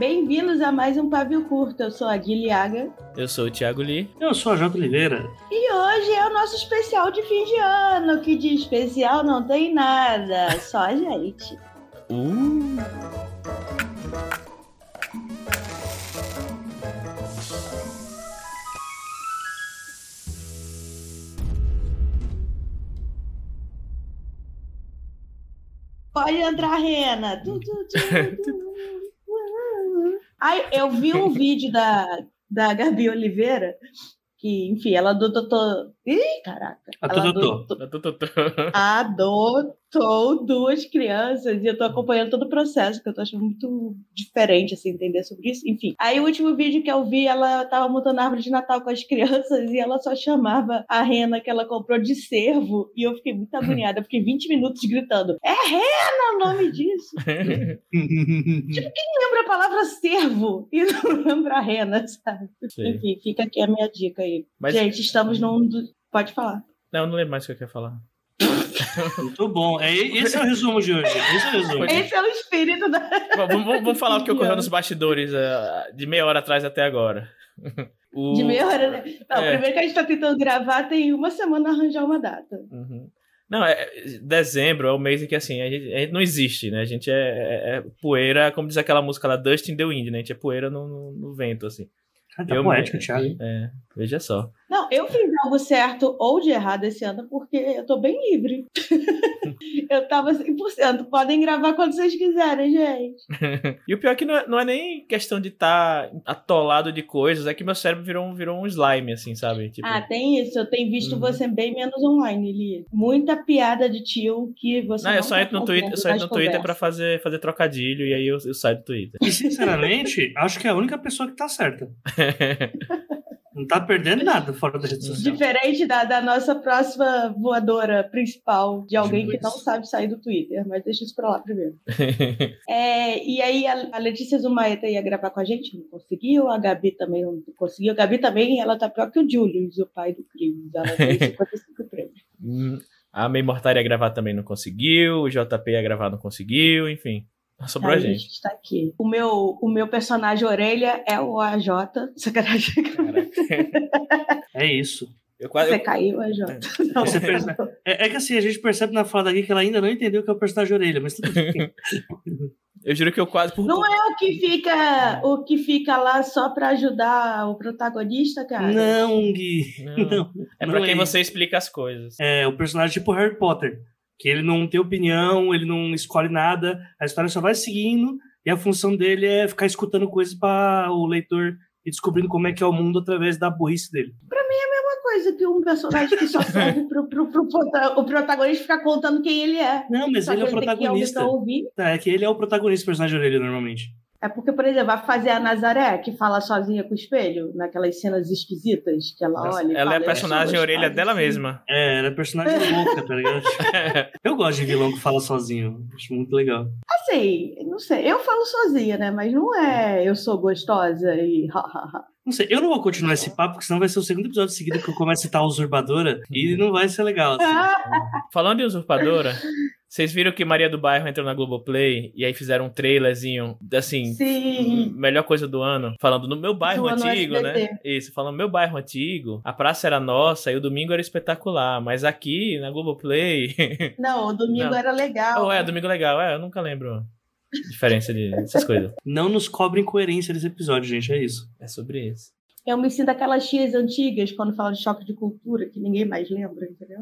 Bem-vindos a mais um Pavio Curto. Eu sou a Guilhaga. Eu sou o Thiago Lee. Eu sou a Jota Oliveira. E hoje é o nosso especial de fim de ano, que de especial não tem nada, só a gente. Uh! Pode entrar, Rena. Tu, tu, tu, Ai, eu vi um vídeo da, da Gabi Oliveira que, enfim, ela adotou. Ih, caraca! Ela Adotou. adotou duas crianças e eu tô acompanhando todo o processo, que eu tô achando muito diferente, assim, entender sobre isso. Enfim. Aí o último vídeo que eu vi, ela tava montando árvore de Natal com as crianças e ela só chamava a rena que ela comprou de cervo e eu fiquei muito agoniada. Eu fiquei 20 minutos gritando: É rena o nome disso? Lembra a palavra cervo e não lembra a rena, sabe? Sim. Enfim, fica aqui a minha dica aí. Mas- Gente, estamos num. Pode falar. Não, eu não lembro mais o que eu queria falar. Muito bom. É, esse é o resumo de hoje. Esse é o resumo. Esse é o espírito da. Vamos, vamos- vamos falar o que ocorreu nos bastidores ah, de meia hora atrás até agora. O- De meia hora, né? Não, É. primeiro que a gente tá tentando gravar, tem uma semana arranjar uma data. Uhum. Não, é, dezembro é o mês em que assim, a gente, a gente não existe, né? A gente é, é- é poeira, como diz aquela música lá, Dust in the Wind, né? A gente é poeira no, no- no vento, assim. Cara, tá Eu- poético, Thiago. É, veja só. Não, eu fiz algo certo ou de errado esse ano porque eu tô bem livre. eu tava 100%. Podem gravar quando vocês quiserem, gente. E o pior é que não é, não é nem questão de estar atolado de coisas, é que meu cérebro virou, um- virou um slime, assim, sabe? Tipo, Ah, tem isso. Eu tenho visto Uhum. você bem menos online, Li. Muita piada de tio que você não, não eu só tá entro no Twitter, eu só entro no Twitter pra fazer, fazer trocadilho e aí eu, eu saio do Twitter. E, sinceramente, acho que é a única pessoa que tá certa. Não tá perdendo nada fora da rede social. Diferente da, da nossa próxima voadora principal, de alguém que não sabe sair do Twitter, mas deixa isso pra lá primeiro. É, e aí a, a Letícia Zumaeta ia gravar com a gente, não conseguiu, a Gabi também não conseguiu. A Gabi também, ela tá pior que o Julius, o pai do Cris. Ela tem 55 prêmios. Hum, a May Mortal ia gravar também não conseguiu, o JP ia gravar não conseguiu, enfim. Sobrou a Aí gente. está aqui. O meu, o meu personagem orelha é o AJ. Sacanagem. É isso. Eu quase. Você eu- caiu, AJ. Não, Você percebe- É, é que assim, a gente percebe na fala daqui que ela ainda não entendeu o que é o personagem orelha, mas tudo bem. Eu juro que eu quase. Por... Não é o que fica, o que fica lá só pra ajudar o protagonista, cara? Não, Gui. Não. Não. É pra não quem é você explica as coisas. É o personagem tipo Harry Potter, que ele não tem opinião, ele não escolhe nada, a história só vai seguindo e a função dele é ficar escutando coisas para o leitor e descobrindo como é que é o mundo através da burrice dele. Uma coisa que um personagem que só serve pro, pro, pro prota- o protagonista ficar contando quem ele é. Não, mas Só ele é o que que protagonista. ouvir. É que ele é o protagonista do personagem de orelha normalmente. É porque, por exemplo, vai fazer a Nazaré, que fala sozinha com o espelho, naquelas cenas esquisitas que ela olha. e Ela é fala, a personagem "Eu sou orelha gostosa", dela assim. mesma. É, ela é personagem louca, tá ligado? Eu gosto de vilão que fala sozinho. Acho muito legal. Assim, não sei, eu falo sozinha, né? Mas não é eu sou gostosa e. Não sei, eu não vou continuar esse papo, porque senão vai ser o segundo episódio seguido que eu começo a citar a usurpadora e não vai ser legal. assim. Falando em usurpadora, vocês viram que Maria do Bairro entrou na Globoplay e aí fizeram um trailerzinho, assim, Sim. melhor coisa do ano, falando no meu bairro Do antigo, né? Isso, falando meu bairro antigo, a praça era nossa e o domingo era espetacular, mas aqui na Globoplay. Não, o domingo Não. era legal. oh, é, domingo legal, é, eu nunca lembro diferença de- dessas coisas. Não nos cobrem coerência desse episódio, gente, é isso. É sobre isso. Eu me sinto aquelas tias antigas quando falam de choque de cultura, que ninguém mais lembra, entendeu?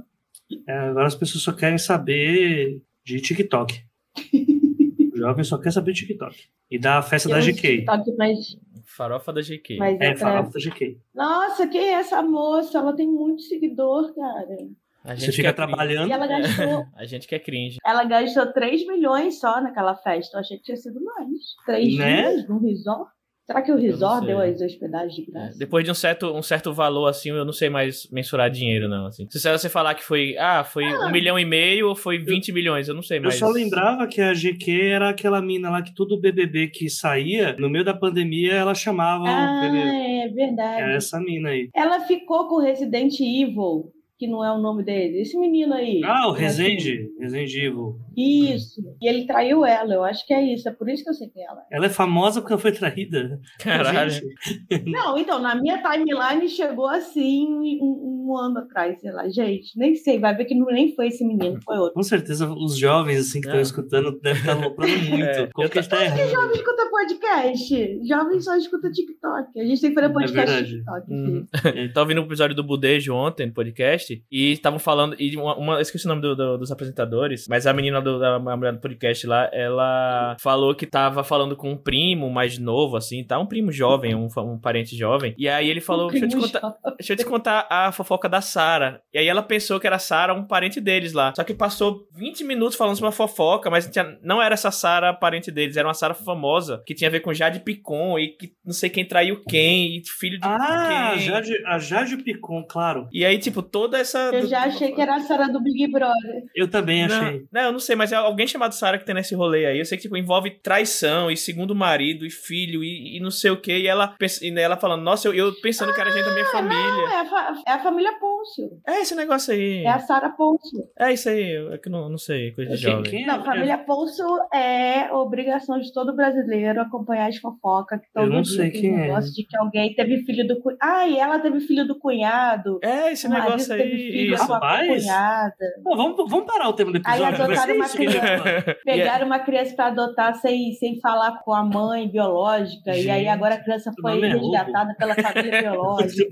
É, agora as pessoas só querem saber de TikTok. o jovem só quer saber de TikTok. E da festa da Eu GK. TikTok mais, Farofa da GK. mais É, atrás. farofa da GK. Nossa, quem é essa moça? Ela tem muito seguidor, cara. A Você fica quer trabalhando. E ela gastou, A gente quer cringe. ela gastou 3 milhões só naquela festa. Eu achei que tinha sido mais. 3 Né? dias num resort. Será que o resort deu as hospedagens de É, graça? depois de um certo, um certo valor, assim, eu não sei mais mensurar dinheiro, não. Assim. Se você falar que foi, ah, foi um milhão e meio ou foi 20 milhões, eu não sei Eu mais. só lembrava que a GQ era aquela mina lá que todo BBB que saía, no meio da pandemia, ela chamava o Ah, BBB. é verdade. É essa mina aí. Ela ficou com Resident Evil que não é o nome dele. Esse menino aí. Ah, o Assim, Resende. Resende Evil. Isso. E ele traiu ela, eu acho que é isso. É por isso que eu sei quem ela é. Ela é famosa porque ela foi traída. Caralho. Gente, Não, então, na minha timeline chegou assim um, um ano atrás, sei lá. Gente, nem sei, vai ver que não, nem foi esse menino, foi outro. com certeza os jovens assim que estão É. escutando devem estar aloprando muito. É, Como que a gente tá errando? Jovem escuta podcast. Jovem só escuta TikTok. A gente tem que fazer podcast É. TikTok. Hum. Eu tava ouvindo o episódio do Budejo ontem no podcast e estavam falando. E uma, uma- eu esqueci o nome do- do- dos apresentadores, mas a menina do, da a mulher do podcast lá, ela falou que tava falando com um primo mais novo, assim, tá? Um primo jovem, um, fa- um parente jovem. E aí ele falou: deixa eu, te contar, jovem. deixa eu te contar a fofoca da Sara. E aí ela pensou que era a Sara, um parente deles lá. Só que passou 20 minutos falando sobre uma fofoca, mas não tinha- não era essa Sara parente deles, era uma Sara famosa, que tinha a ver com Jade Picon e que não sei quem traiu quem, e filho de Ah, quem. Jade, a Jade Picon, claro. E aí, tipo, toda essa. Eu já achei que era a Sara do Big Brother. Eu também Não, achei. não, eu não sei, mas é alguém chamado Sara que tem nesse rolê aí. Eu sei que, tipo, envolve traição e segundo marido e filho e, e não sei o que. E ela, e ela falando, nossa, eu, eu pensando que era gente da minha Não, família. é a, fa- é a família Pôncio. É esse negócio aí. É a Sara Pôncio. É isso aí. É que eu não, não sei, coisa de Quem- jovem. quem é? Não, família Pôncio é obrigação de todo brasileiro acompanhar as fofocas que todo Eu não dia sei tem quem é. negócio de que alguém teve filho do cunhado. Ah, e ela teve filho do cunhado. É esse negócio teve aí. filho Isso. Rapaz. cunhada. Pô, vamos, vamos parar o tema do Aí episódio. adotaram vai ser uma isso que a gente vai falar. é Pegaram uma criança pra adotar sem, sem falar com a mãe biológica. e aí Gente, agora a criança foi é resgatada pela família biológica.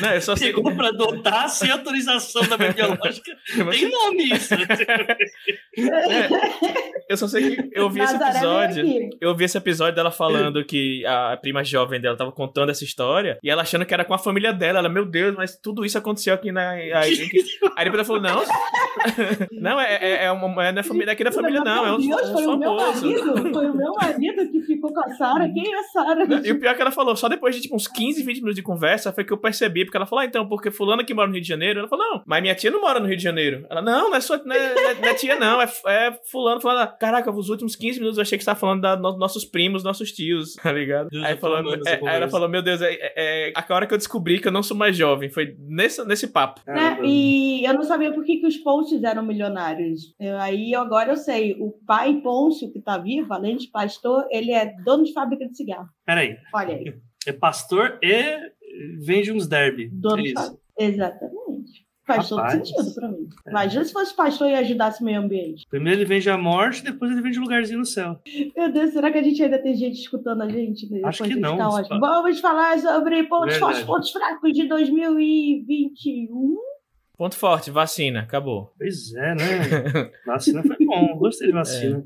Não, eu só sei. Pegou pra adotar sem autorização da mãe biológica. Tem nome isso. Eu só sei que eu vi esse episódio. aqui. Eu vi esse episódio dela falando que a prima jovem dela tava contando essa história e ela achando que era com a família dela. Ela, meu Deus, mas tudo isso aconteceu aqui na. Aí, aí depois ela falou: não, não, é, é, é uma, é da família, daqui da família, não, é um, Deus, um foi o meu famoso. marido. Foi o meu marido que ficou com a Sara. Quem é a Sara? E o pior é que ela falou, só depois de tipo uns 15, 20 minutos de conversa, foi que eu percebi, porque ela falou, ah, então, porque fulano que mora no Rio de Janeiro, ela falou, não, mas minha tia não mora no Rio de Janeiro. Ela, não, não é sua, não é, não é- não é tia não, é, é fulano falando, caraca, os últimos 15 minutos eu achei que você tava falando dos nossos primos, nossos tios, tá ligado? Deus, Aí, falou, é, aí ela falou, meu Deus, é, é, é a hora que eu descobri que eu não sou mais jovem, foi nesse, nesse papo. Né? E eu não sabia por que, que os Pôncios eram milionários. Eu- aí agora eu sei. O pai Pôncio, que tá vivo, além de pastor, ele é dono de fábrica de cigarro. Peraí. Olha aí. É pastor e vende uns derby. Dono é isso. Exatamente. Faz Rapaz. todo sentido pra mim. É. Imagina se fosse pastor e ajudasse o meio ambiente. Primeiro ele vende a morte, depois ele vende um lugarzinho no céu. Meu Deus, será que a gente ainda tem gente escutando a gente? Acho Depois que não, Tá. Vamos falar sobre pontos fortes, pontos fracos de 2021. Ponto forte, vacina, acabou. Pois é, né? Vacina foi bom. Gostei de vacina.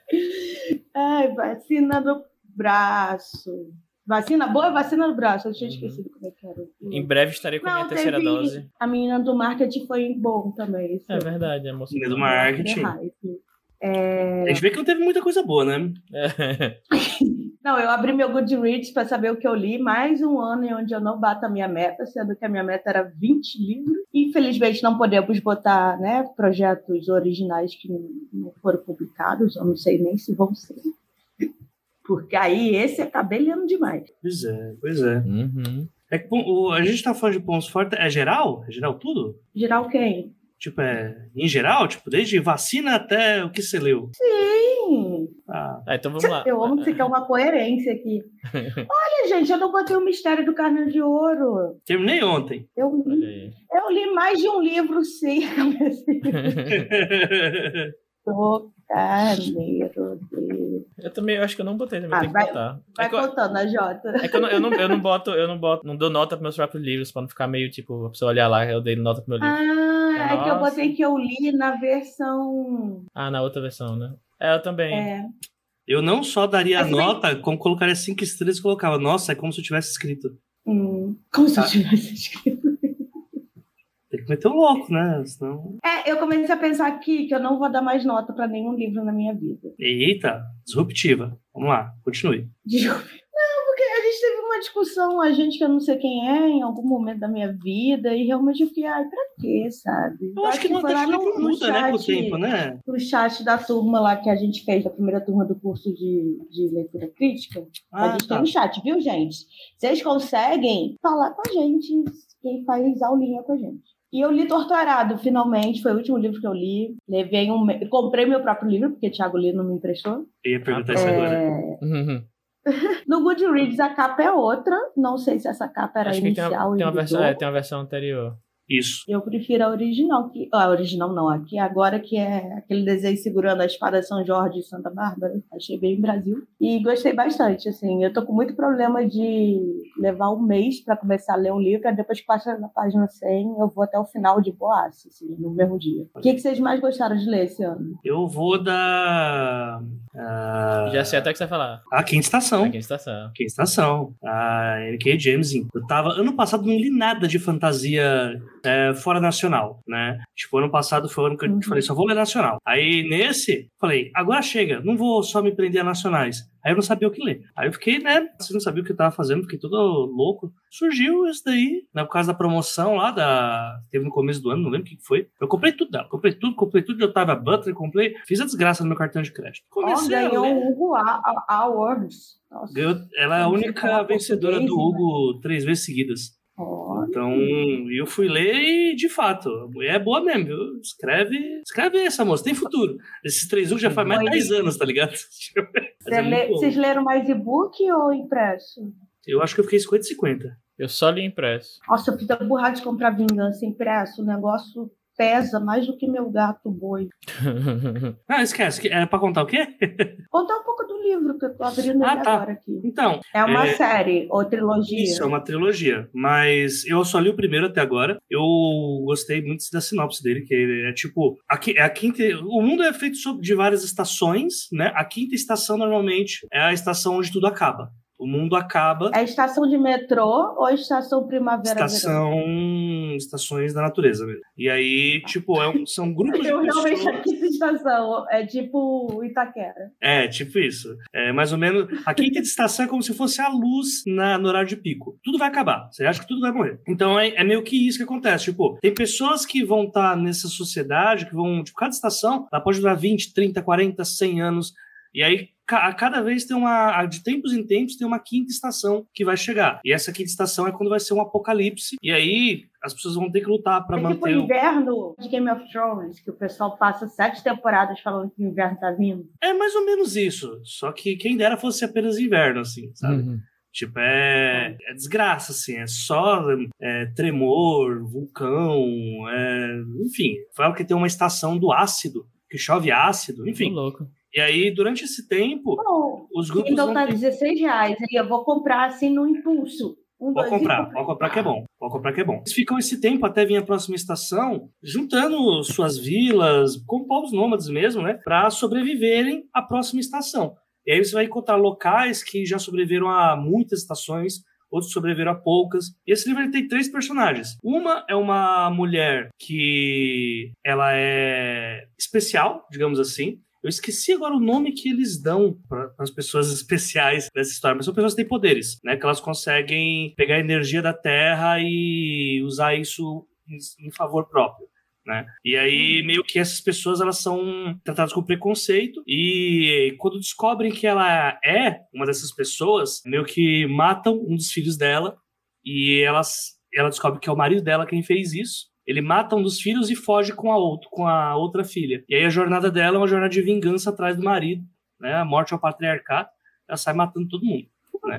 Ai, vacina no braço. Vacina boa, vacina no braço. Eu tinha Uhum. esquecido como é que era. Em breve estarei com a minha Não, terceira teve- dose. A menina do marketing foi bom também. esse É verdade, é moça. Menina do É marketing. hype. É, A gente vê que não teve muita coisa boa, né? É. Não, eu abri meu Goodreads para saber o que eu li. Mais um ano em onde eu não bato a minha meta, sendo que a minha meta era 20 livros. Infelizmente, não podemos botar né, projetos originais que não foram publicados. Eu não sei nem se vão ser. Porque aí esse é cabelhando demais. Pois é, pois é. Uhum. É que o- a gente tá falando de pontos fortes. É geral? É geral tudo? Geral quem? Tipo, é em geral? Tipo, desde vacina até o que você leu? Sim. Ah, Ah, então vamos lá. Eu amo que você quer uma coerência aqui. Olha, gente, eu não botei o Mistério do Carneiro de Ouro. terminei ontem. Eu, aí. eu li mais de um livro, sim. do de... Eu também eu acho que eu não botei, também Ah, tem que vai- botar. Vai É que, eu, contando a Jota. é que eu, não, eu, não, eu não boto, eu não boto, não dou nota pros meus próprios livros, pra não ficar meio tipo, a pessoa olhar lá, eu dei nota pro meu livro. Ah, é que eu botei que eu li na versão. Ah, na outra versão, né? É, eu também. É, Eu não só daria a nota, como colocaria cinco estrelas e colocava. Nossa, é como se eu tivesse escrito. hum, como se eu Tá. tivesse escrito. Que o louco, né? Senão. É, eu comecei a pensar aqui que eu não vou dar mais nota para nenhum livro na minha vida. Eita, disruptiva. Vamos lá, continue. Não, porque a gente teve uma discussão, a gente que eu não sei quem é, em algum momento da minha vida, e realmente eu fiquei, ai, pra quê, sabe? Eu acho que não foi lá que no- no muda, né, com o chat- tempo, né? no chat da turma lá que a gente fez, da primeira turma do curso de, de leitura crítica. a Ah, gente tá. tem um chat, viu, gente? Vocês conseguem falar com a gente, quem faz aulinha com a gente. E eu li Torturado, finalmente, foi o último livro que eu li. Levei um. Comprei meu próprio livro, porque Thiago Lee não me emprestou. Eu ia perguntar isso agora. É, Uhum. No Goodreads a capa é outra. Não sei se essa capa era Acho que tem inicial uma, tem, uma e versão, é, tem uma versão anterior. Isso. Eu prefiro a original. Que, ah, a original não, aqui agora que é aquele desenho segurando a espada São Jorge e Santa Bárbara. Achei bem Brasil. E gostei bastante, assim. Eu tô com muito problema de levar um mês para começar a ler um livro, aí depois que passa na página 100, eu vou até o final de boaça, assim, no mesmo dia. O que, que vocês mais gostaram de ler esse ano? Eu vou da. ah, Já sei até o que você vai falar. A quinta estação. Aqui em estação. Quinta estação. A N.K. Jameson. Eu tava. Ano passado não li nada de fantasia é, fora nacional, né? Tipo, ano passado foi o ano que eu Uhum. falei, só vou ler nacional. Aí nesse, falei, agora chega, não vou só me prender a nacionais. Aí eu não sabia o que ler. Aí eu fiquei, né? Você não sabia o que eu tava fazendo, fiquei todo louco. Surgiu isso daí, né, por causa da promoção lá da. Teve no começo do ano, não lembro o que foi. Eu comprei tudo dela. Comprei tudo, comprei tudo de Otávia Butler, comprei. Fiz a desgraça no meu cartão de crédito. Comecei a ganhou um Hugo Awards. Ganhou- ela é a única vencedora do né? Hugo três vezes seguidas. Então, eu fui ler e, de fato, a mulher é boa mesmo, viu? Escreve, escreve essa moça, tem futuro. Esses três já faz mais de Foi. 10 anos, tá ligado? É vocês leram mais e-book ou impresso? Eu acho que eu fiquei 50 e 50. Eu só li impresso. Nossa, eu fiz a burrada de comprar vingança impresso. O negócio pesa mais do que meu gato boi. Ah, esquece, que- era pra contar o quê? Contar um pouco do livro que eu tô abrindo Ah, tá. agora aqui. Então, É uma É, série ou trilogia. Isso, é uma trilogia. Mas eu só li o primeiro até agora. Eu gostei muito da sinopse dele, que é tipo. A, é a quinta. O mundo é feito de várias estações, né? A quinta estação normalmente é a estação onde tudo acaba. O mundo acaba. É estação de metrô ou estação primavera-verão? Estação. Estações da natureza mesmo. E aí, tipo, é um- são grupos de Eu realmente pessoas. aqui estação. É tipo Itaquera. É, tipo isso. É mais ou menos. A quinta estação é como se fosse a luz na, no horário de pico. Tudo vai acabar. Você acha que tudo vai morrer. Então é, é meio que isso que acontece. Tipo, tem pessoas que vão estar nessa sociedade, que vão. Tipo, cada estação, ela pode durar 20, 30, 40, 100 anos. E aí, a cada vez tem uma. De tempos em tempos, tem uma quinta estação que vai chegar. E essa quinta estação é quando vai ser um apocalipse. E aí, as pessoas vão ter que lutar para É tipo o manter. o- inverno de Game of Thrones, que o pessoal passa sete temporadas falando que o inverno tá vindo. É mais ou menos isso. Só que quem dera fosse apenas inverno, assim, sabe? Uhum. Tipo, é, é desgraça, assim, é só é, tremor, vulcão, é, enfim. Fala que tem uma estação do ácido, que chove ácido, enfim. louco. E aí, durante esse tempo, Bom, os grupos então tá ter... 16 reais. Aí eu vou comprar assim no impulso. Um, Pode comprar, pode comprar que é bom. Pode comprar que é bom. Eles ficam esse tempo até vir a próxima estação, juntando suas vilas, com povos nômades mesmo, né? Para sobreviverem à próxima estação. E aí você vai encontrar locais que já sobreviveram a muitas estações, outros sobreviveram a poucas. E esse livro tem três personagens. Uma é uma mulher que ela é especial, digamos assim. Eu esqueci agora o nome que eles dão para as pessoas especiais dessa história, mas são pessoas que têm poderes, né? Que elas conseguem pegar a energia da Terra e usar isso em, favor próprio. Né? E aí, meio que essas pessoas elas são tratadas com preconceito, e quando descobrem que ela é uma dessas pessoas, meio que matam um dos filhos dela, e elas, ela descobre que é o marido dela quem fez isso. Ele mata um dos filhos e foge com a, outro, com a outra filha. E aí a jornada dela é uma jornada de vingança atrás do marido, né? A morte ao patriarcado. Ela sai matando todo mundo. Né?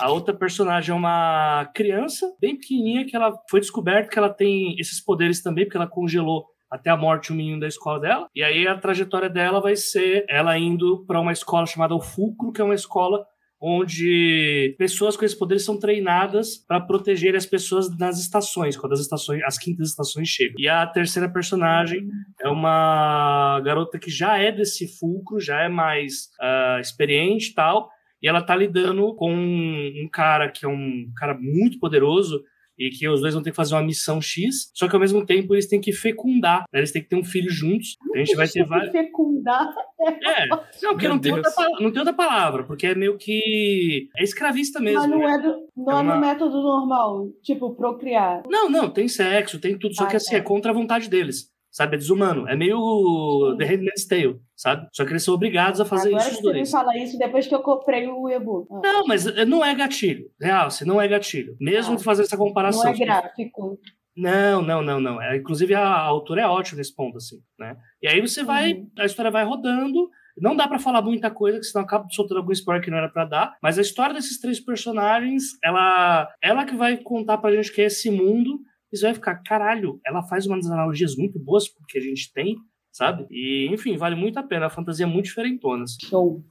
A outra personagem é uma criança bem pequenininha que ela foi descoberto que ela tem esses poderes também, porque ela congelou até a morte o menino da escola dela. E aí a trajetória dela vai ser ela indo para uma escola chamada O Fulcro, que é uma escola onde pessoas com esses poderes são treinadas para proteger as pessoas nas estações, quando as estações, as quintas estações chegam. E a terceira personagem é uma garota que já é desse fulcro, já é mais ah, experiente e tal, e ela tá lidando com um cara que é um cara muito poderoso e que os dois vão ter que fazer uma missão X, só que ao mesmo tempo eles têm que fecundar, né? eles têm que ter um filho juntos. A gente vai ter vários. Fecundar. É, não, porque não tem, outra, não tem outra palavra, porque é meio que. É escravista mesmo. Mas não né? é, do, não É é uma- no método normal. Tipo, procriar. Não, não, tem sexo, tem tudo, só Ah, que assim, tá. é contra a vontade deles. Sabe? É desumano. É meio The Handmaid's Tale, sabe? Só que eles são obrigados a fazer Agora isso que os você me fala isso depois que eu comprei o e-book. Ah, Não, mas eh, não é gatilho. Real, se não é gatilho. Mesmo Ah. de fazer essa Não comparação. é gráfico. Não, não, não, não. É, inclusive, a, a autora é ótima nesse ponto, assim, né? E aí você vai, Uhum. a história vai rodando. Não dá pra falar muita coisa, que senão acaba soltando algum spoiler que não era pra dar. Mas a história desses três personagens, ela, ela que vai contar pra gente que é esse mundo. E você vai ficar, caralho, ela faz umas analogias muito boas com o que a gente tem, sabe? E, enfim, vale muito a pena. A fantasia é muito diferentona. assim. Show.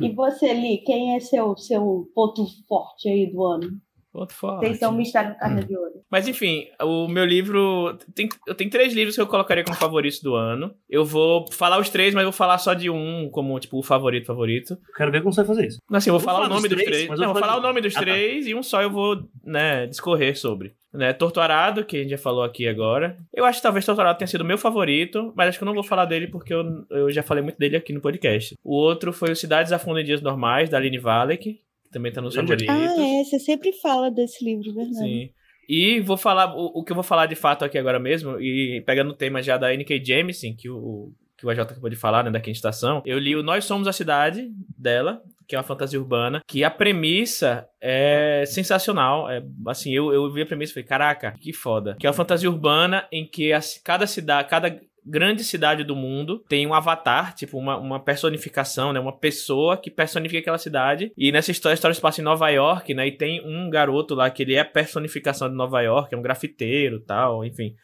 E você, Li, quem é seu, seu ponto forte aí do ano? Ponto forte. Vocês são Mistério da Carne de Ouro. Mas enfim, o meu livro. Tem, eu tenho três livros que eu colocaria como favoritos do ano. Eu vou falar os três, mas eu vou falar só de um como, tipo, o favorito, favorito. Eu quero ver como você vai fazer isso. Assim, eu vou Eu vou falar o falar nome dos dos três, três. mas eu Não, eu vou falar o falar- nome dos Ah, tá. três e um só eu vou, né, discorrer sobre. Né, Torturado, que a gente já falou aqui agora. Eu acho que talvez Torturado tenha sido o meu favorito, mas acho que eu não vou falar dele porque eu, eu já falei muito dele aqui no podcast. O outro foi o Cidades Afundam em Dias Normais, da Aline Valek, que também tá nos favoritos. Ah, é, você sempre fala desse livro, verdade. Sim. E vou falar, o, o que eu vou falar de fato aqui agora mesmo, e pegando o tema já da N.K. Jemisin, que o, que o AJ acabou de falar, né, da quinta estação, eu li o Nós Somos a Cidade dela, que é uma fantasia urbana, que a premissa é sensacional. É, assim, eu, eu vi a premissa e falei, caraca, que foda. Que é uma fantasia urbana em que a, cada cidade, cada grande cidade do mundo tem um avatar, tipo uma, uma personificação, né? Uma pessoa que personifica aquela cidade. E nessa história, a história se passa em Nova York, né? E tem um garoto lá que ele é a personificação de Nova York, é um grafiteiro tal, enfim.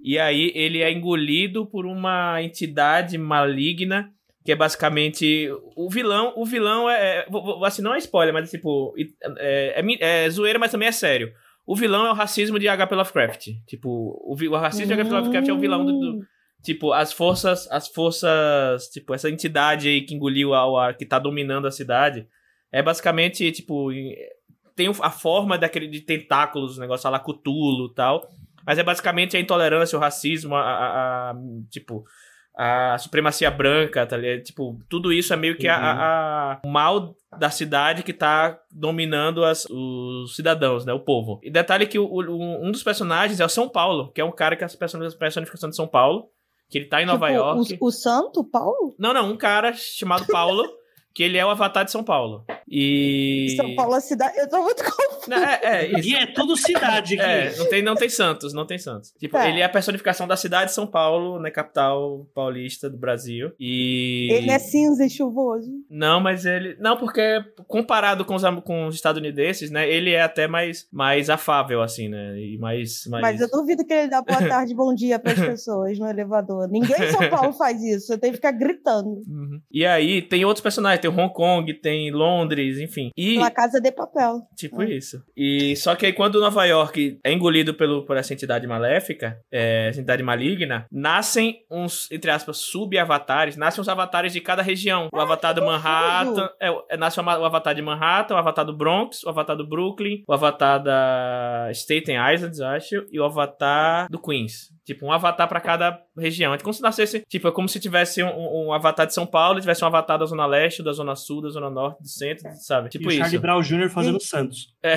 E aí ele é engolido por uma entidade maligna que é basicamente o vilão. O vilão é, vou- assim não é spoiler, mas tipo é, é, é zoeira, mas também é sério. O vilão é o racismo de H.P. Lovecraft. Tipo, o, o racismo de H.P. Lovecraft é o vilão do, do- Tipo, as forças, as forças, tipo, essa entidade aí que engoliu ao ar, que tá dominando a cidade, é basicamente, tipo, em- tem a forma daquele de tentáculos, o negócio lá Cthulhu e tal, mas é basicamente a intolerância, o racismo, a, a- a- tipo, a supremacia branca, tá ligado? Tipo, tudo isso é meio que a- a- a- o mal da cidade que tá dominando as- os cidadãos, né? O povo. E detalhe que o- o- um dos personagens é o São Paulo, que é um cara que é a person- personificação de São Paulo, que ele tá em Nova Tipo, York. O, o Santo, Paulo? Não, não, um cara chamado Paulo, que ele é o avatar de São Paulo. E. São Paulo é a cidade. Eu tô muito confusa. Não, é, é, isso. E é tudo cidade. É, não tem, não tem Santos, não tem Santos. Tipo, Tá. ele é a personificação da cidade de São Paulo, né, capital paulista do Brasil. E. Ele é cinza e chuvoso. Não, mas ele. Não, porque comparado com os, com os estadunidenses, né? Ele é até mais, mais afável, assim, né? E mais. mais... Mas eu duvido que ele dá boa tarde, bom dia pras pessoas no elevador. Ninguém em São Paulo faz isso. Você tem que ficar gritando. Uhum. E aí tem outros personagens, tem Hong Kong, tem Londres, enfim. E. Na casa de papel. Tipo Ah. isso. E só que aí quando Nova York é engolido pelo, por essa entidade maléfica, é, essa entidade maligna, nascem uns, entre aspas, sub-avatares, nascem os avatares de cada região. O avatar do Manhattan, é, é, nasce o, avatar de Manhattan, o avatar do Bronx, o avatar do Brooklyn, o avatar da Staten Island, acho, e o avatar do Queens. Tipo, um avatar pra cada região. É como se nascesse, tipo, é como se tivesse um, um avatar de São Paulo e tivesse um avatar da Zona Leste, da Zona Sul, da Zona Norte, do Centro, sabe? E Tipo o Charlie isso. Brown Jr. fazendo Santos. É.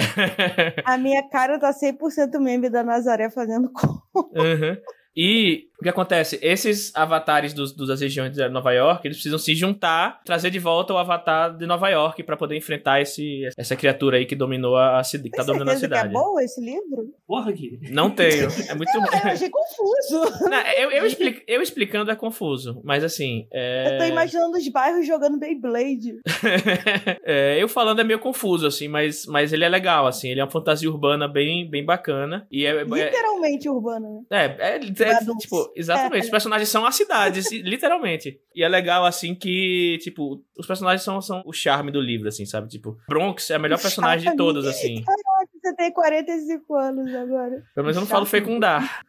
A minha cara tá 100% meme da Nazaré fazendo com. Uhum. E o que acontece? Esses avatares dos, dos- das regiões de Nova York, eles precisam se juntar, trazer de volta o avatar de Nova York pra poder enfrentar esse, essa criatura aí que dominou a, a cidade, que tá Tem dominando a é cidade. bom esse livro? Porra, aqui. Não tenho. É muito. Eu achei confuso. Não, eu, eu, expli- eu explicando é confuso, mas assim. É... Eu tô imaginando os bairros jogando Beyblade. É, eu falando é meio confuso, assim, mas, mas ele é legal, assim. Ele é uma fantasia urbana bem, bem bacana. E é, é, Literalmente urbana, né? É, é, é, Adultos. Tipo, exatamente. Os personagens são as cidades, e- literalmente. E é legal, assim, que, tipo, os personagens são, são o charme do livro, assim, sabe? Tipo, Bronx é a melhor personagem de charme. todos, assim. Caraca, você tem 45 anos agora. Pelo menos eu não falo fecundar.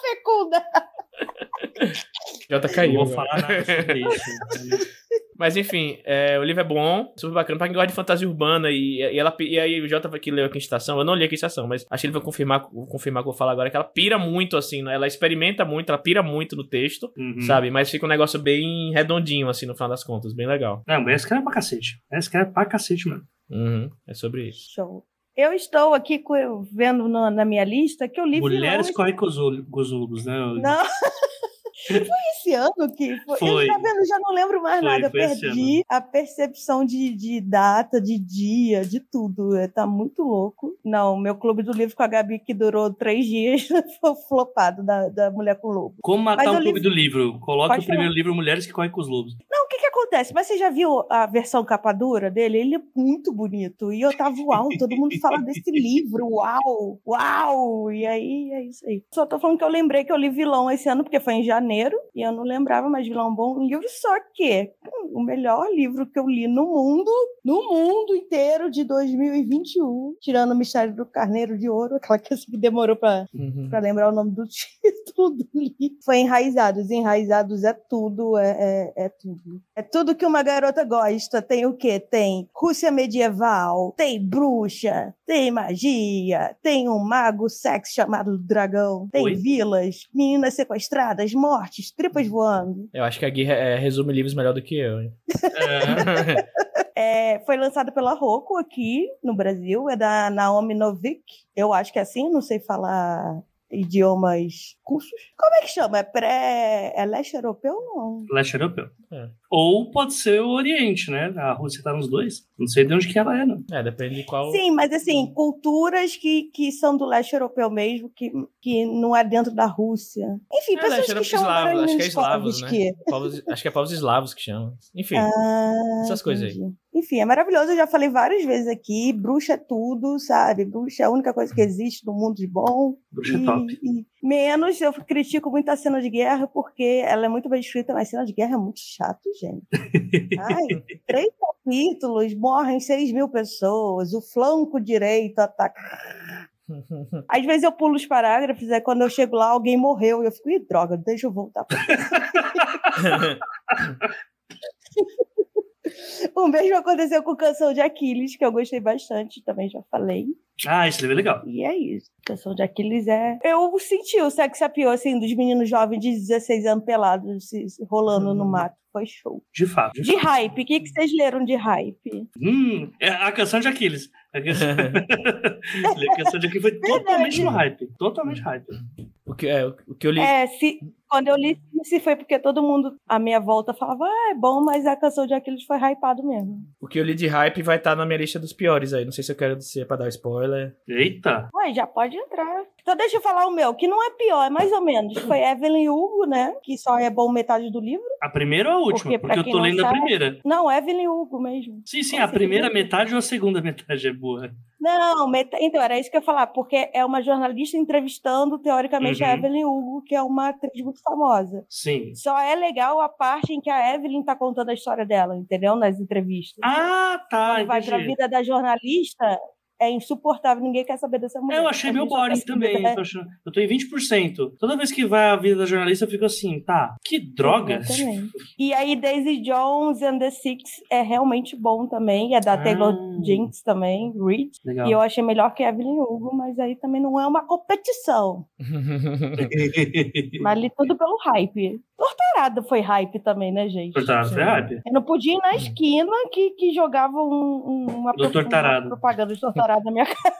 Fecunda. Já tá Não vou falar nada sobre isso. Mas enfim, é, o livro é bom, super bacana. Pra quem gosta de fantasia urbana e, e ela e aí o Jota que leu aqui em estação, eu não li aqui em estação, mas acho que ele vai confirmar, vou confirmar o que eu vou falar agora, que ela pira muito, assim, né? ela experimenta muito, ela pira muito no texto, Uhum. sabe? Mas fica um negócio bem redondinho, assim, no final das contas, bem legal. Não, mas esse cara é pra cacete. Esse cara é pra cacete, mano. Uhum, é sobre isso. Show. Eu estou aqui vendo na, na minha lista que eu li Mulheres vilões- correm com os ol- com os olhos, né? Não. esse ano que foi. Foi. Eu tá vendo, já não lembro mais Foi, nada. Eu foi perdi a percepção de, de data, de dia, de tudo. É, Tá muito louco. Não, meu clube do livro com a Gabi, que durou três dias, foi flopado da, da Mulher com Lobo. Como matar Mas o clube livro- do livro? Coloque Pode o primeiro livro Mulheres que Correm com os Lobos. Não, o que que acontece? Mas você já viu a versão capa dura dele? Ele é muito bonito. E eu tava, uau, todo mundo fala desse livro, uau, uau. E aí, é isso aí. Só tô falando que eu lembrei que eu li Vilão esse ano, porque foi em janeiro, e eu não lembrava, mas Vilão é um bom livro. Só que o melhor livro que eu li no mundo, no mundo inteiro de 2021, tirando o Mistério do Carneiro de Ouro, aquela que demorou pra Uhum. para lembrar o nome do título do livro. Foi Enraizados. Enraizados é tudo, é, é, é tudo. É tudo que uma garota gosta. Tem o quê? Tem Rússia medieval, tem bruxa, tem magia, tem um mago sexy chamado Dragão, tem Oi? vilas, meninas sequestradas, mortes, tripas voando. Eu acho que a Gui é, resume livros melhor do que eu. hein? É, É, foi lançado pela Roku aqui no Brasil, é da Naomi Novik. Eu acho que é assim, não sei falar idiomas cursos. Como é que chama? É pré. É leste europeu? Não. leste europeu. É. Ou pode ser o Oriente, né? A Rússia tá nos dois. Não sei de onde que ela é, não. é, depende de qual. Sim, mas assim, culturas que, que são do leste europeu mesmo, que, que não é dentro da Rússia. Enfim, É, pessoas leste que chamam eslavo, acho que é eslavos, né? que- Povos- acho que é povos eslavos que chamam. Enfim. Ah, Essas coisas aí. entendi. Enfim, é maravilhoso. Eu já falei várias vezes aqui. Bruxa é tudo, sabe? Bruxa é a única coisa que existe no mundo de bom. Bruxa é E- top. e menos eu critico muito a cena de guerra, porque ela é muito bem escrita, mas a cena de guerra é muito chato, gente. Ai, três capítulos, morrem seis mil pessoas, o flanco direito ataca. Às vezes eu pulo os parágrafos, aí quando eu chego lá, alguém morreu, e eu fico, ih, droga, deixa eu voltar. pra-" O mesmo aconteceu com Canção de Aquiles, que eu gostei bastante, também já falei. Ah, esse livro é legal. E é isso. Canção de Aquiles é. Eu senti o sex appeal, assim, dos meninos jovens de 16 anos pelados se, rolando no Uhum. mato. Foi show. De fato. De De hype, o que, que vocês leram de hype? Hum, é a canção de Aquiles. A canção, a canção de Aquiles foi totalmente no hype. Totalmente hype. o, que, é, o que eu li. É, se, quando eu li, se foi porque todo mundo à minha volta falava, ah, é bom, mas a canção de Aquiles foi hypado mesmo. O que eu li de hype vai estar na minha lista dos piores aí. Não sei se eu quero dizer pra dar spoiler. Eita. Ué, já pode entrar. Então deixa eu falar o meu, que não é pior, é mais ou menos. Foi Evelyn Hugo, né? Que só é bom metade do livro. A primeira ou a última? Porque, Porque, eu tô não lendo a sabe- primeira. Não, Evelyn Hugo mesmo. Sim, sim, Como a primeira metade ou a segunda metade é boa. Não, meta... então era isso que eu ia falar, porque é uma jornalista entrevistando, teoricamente, a Uhum. Evelyn Hugo, que é uma atriz muito famosa. Sim. Só é legal a parte em que a Evelyn tá contando a história dela, entendeu? Nas entrevistas. Ah, tá. Quando vai pra entendi. vida da jornalista, é insuportável, ninguém quer saber dessa mulher. É, eu achei boring saber também. Eu tô, achando- eu tô em 20%. Toda vez que vai a vida da jornalista, eu fico assim, tá, que droga. E aí, Daisy Jones and the Six é realmente bom também. É da Ah. Taylor Jinx também, Reed. Legal. E eu achei melhor que Evelyn Hugo, mas aí também não é uma competição. Mas li tudo pelo hype. Torturado foi hype também, né, gente? Cortado, foi hype. Eu não podia ir na esquina que, que jogava um, um- uma, uma propaganda de torturado na minha cara.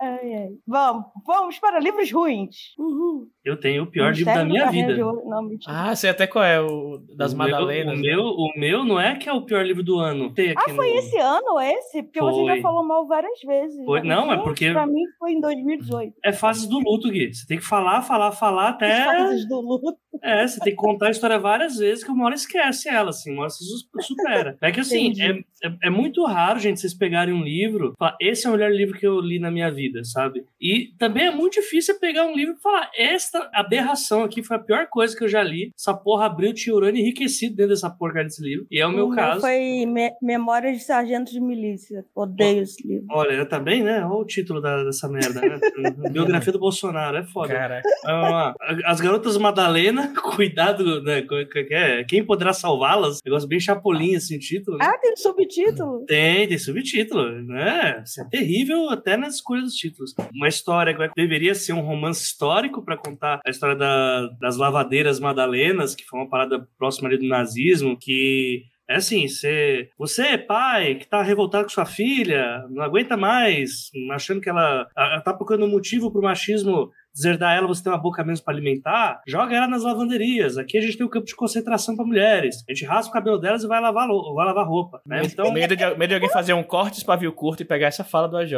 Ai, ai. Vamos, vamos para livros ruins. Uhul. Eu tenho o pior livro da minha vida. Ouro. Não, ah, sei até qual é o das o meu, Madalenas. o, né? meu, o meu não é que é o pior livro do ano. Tem aqui Ah, foi no- esse ano esse? Porque você Foi. já falou mal várias vezes. Foi- não, é Gente, porque- Pra mim foi em 2018. É fases do luto, Gui. Você tem que falar, falar, falar até. Fases do luto. É, você tem que contar a história várias vezes que uma hora esquece ela, assim, uma hora você su- supera. É que assim, é, é, é muito raro, gente, vocês pegarem um livro e falar, esse é o melhor livro que eu li na minha vida, sabe? E também é muito difícil pegar um livro e falar, esta aberração aqui foi a pior coisa que eu já li. Essa porra abriu urânio enriquecido dentro dessa porcaria desse livro. E é o meu caso. Foi Me- Memórias de Sargento de Milícia. Odeio esse livro. Olha, também, né? Olha o título da- dessa merda, né? Biografia do Bolsonaro, é foda. Caraca. Vamos lá. As garotas Madalena, cuidado, né? é? Quem poderá salvá-las? Negócio bem chapolim, assim, o título. né? Ah, tem subtítulo? Tem, tem subtítulo, né? Isso é terrível até nas escolhas dos títulos. Uma história que deveria ser um romance histórico para contar a história da- das lavadeiras madalenas, que foi uma parada próxima ali do nazismo, que é assim, você, você pai que tá revoltado com sua filha, não aguenta mais, achando que ela, ela tá procurando um motivo pro machismo deserdar ela, você tem uma boca menos para alimentar, joga ela nas lavanderias. Aqui a gente tem um campo de concentração para mulheres. A gente raspa o cabelo delas e vai lavar, vai lavar roupa. Né? Então, medo de, medo de alguém fazer um corte pavio curto e pegar essa fala do AJ.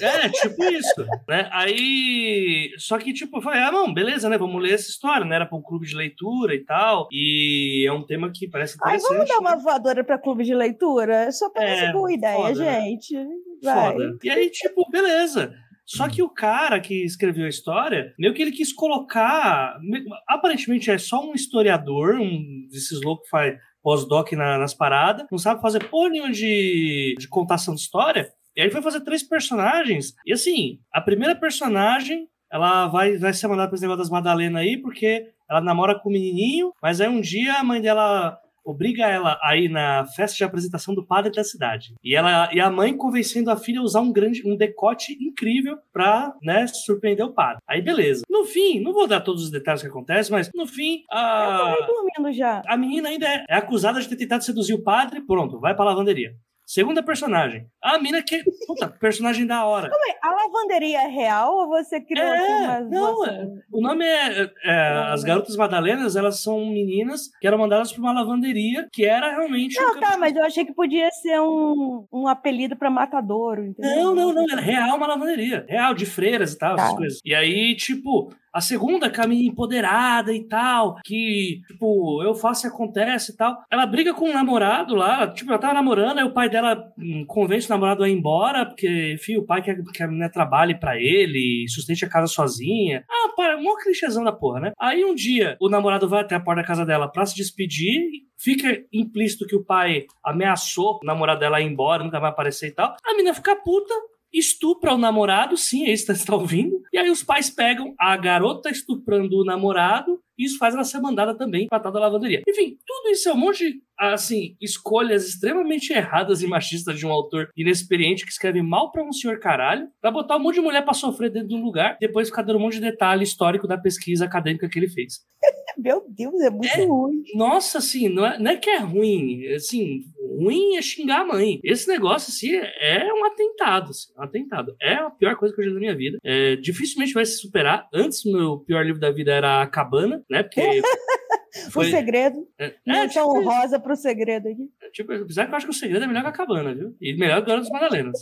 É, tipo isso. né? Aí. Só que, tipo, eu falei, ah, não, beleza, né? Vamos ler essa história, né? Era pra um clube de leitura e tal. E é um tema que parece interessante. Ai, vamos dar uma voadora pra clube de leitura? Só parece é, boa ideia, foda, gente. Vai. Foda. E aí, tipo, beleza. Só que o cara que escreveu a história, meio que ele quis colocar. Aparentemente é só um historiador, um desses loucos que faz pós-doc na, nas paradas, não sabe fazer porra nenhuma de, de contação de história. E aí ele foi fazer três personagens. E assim, a primeira personagem, ela vai, vai ser mandada para esse negócio das Madalena aí, porque ela namora com o menininho, mas aí um dia a mãe dela obriga ela a ir na festa de apresentação do padre da cidade. E ela e a mãe convencendo a filha a usar um grande um decote incrível pra, né, surpreender o padre. Aí beleza. No fim, não vou dar todos os detalhes que acontecem, mas no fim a Eu tô dormindo já. A menina ainda é, é acusada de ter tentado seduzir o padre, pronto, vai pra lavanderia. Segunda personagem. A mina que. Puta, personagem da hora. Como é? A lavanderia é real ou você criou é, Não, você... é, o nome é, é As Garotas Madalenas, elas são meninas que eram mandadas para uma lavanderia que era realmente. Não, um tá, mas eu achei que podia ser um, um apelido para matadouro. Entendeu? Não, não, não. Era real uma lavanderia. Real, de freiras e tal, tá. essas coisas. E aí, tipo, a segunda, caminha empoderada e tal, que, tipo, eu faço e acontece e tal. Ela briga com um namorado lá, tipo, ela tava namorando, aí o pai dela hum, convence o namorado a ir embora, porque, enfim, o pai quer que a menina trabalhe para ele, sustente a casa sozinha. Ah, pai, um clichêzão da porra, né? Aí um dia, o namorado vai até a porta da casa dela pra se despedir, fica implícito que o pai ameaçou o namorado dela ir embora, nunca vai aparecer e tal. A menina fica puta, estupra o namorado, sim, é isso que você está ouvindo. E aí os pais pegam a garota estuprando o namorado e isso faz ela ser mandada também para da lavanderia. Enfim, tudo isso é um monte de, assim, escolhas extremamente erradas e machistas de um autor inexperiente que escreve mal para um senhor caralho, pra botar um monte de mulher para sofrer dentro de um lugar, depois ficar dando um monte de detalhe histórico da pesquisa acadêmica que ele fez. Meu Deus, é muito é, ruim. Nossa, assim, não é, não é que é ruim, assim, ruim é xingar a mãe. Esse negócio, assim, é um atentado, assim, um atentado. É a pior coisa que eu já vi na minha vida. É, dificilmente vai se superar. Antes, o meu pior livro da vida era A Cabana, né? Porque. Foi... O segredo. É, é tipo, rosa pro segredo aqui. É, tipo, apesar que eu acho que o segredo é melhor que a cabana, viu? E melhor que o das Madalenas.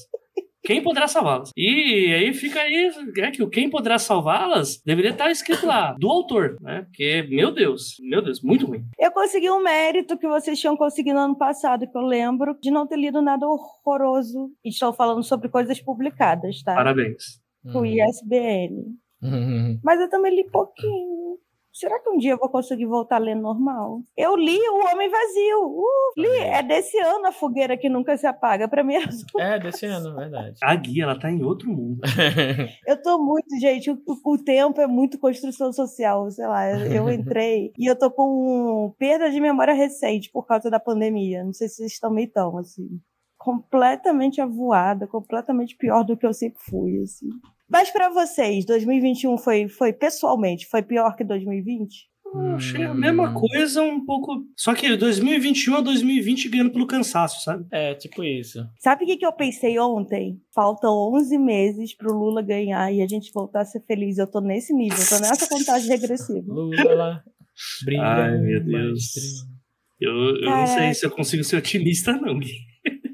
Quem poderá salvá-las? E aí fica aí, é que o quem poderá salvá-las deveria estar escrito lá, do autor, né? Porque, meu Deus, meu Deus, muito ruim. Eu consegui um mérito que vocês tinham conseguido no ano passado, que eu lembro, de não ter lido nada horroroso. E estou falando sobre coisas publicadas, tá? Parabéns. O uhum. ISBN. Uhum. Mas eu também li pouquinho. Será que um dia eu vou conseguir voltar a ler normal? Eu li O Homem Vazio. Uh, li. É desse ano a fogueira que nunca se apaga. Pra mim é desse ano, verdade. A guia, ela tá em outro mundo. eu tô muito, gente. O, o, tempo é muito construção social. Sei lá, eu entrei e eu tô com perda de memória recente por causa da pandemia. Não sei se vocês também estão, assim. Completamente avoada, completamente pior do que eu sempre fui, assim. Mas para vocês, 2021 foi, foi pessoalmente, foi pior que 2020? Eu achei a mesma coisa, um pouco. Só que 2021 a 2020 ganhando pelo cansaço, sabe? É, tipo isso. Sabe o que, que eu pensei ontem? Faltam 11 meses pro Lula ganhar e a gente voltar a ser feliz. Eu tô nesse nível, eu tô nessa contagem regressiva. Lula lá. Ai, meu Deus. Eu, eu não sei se eu consigo ser otimista, não, Gui.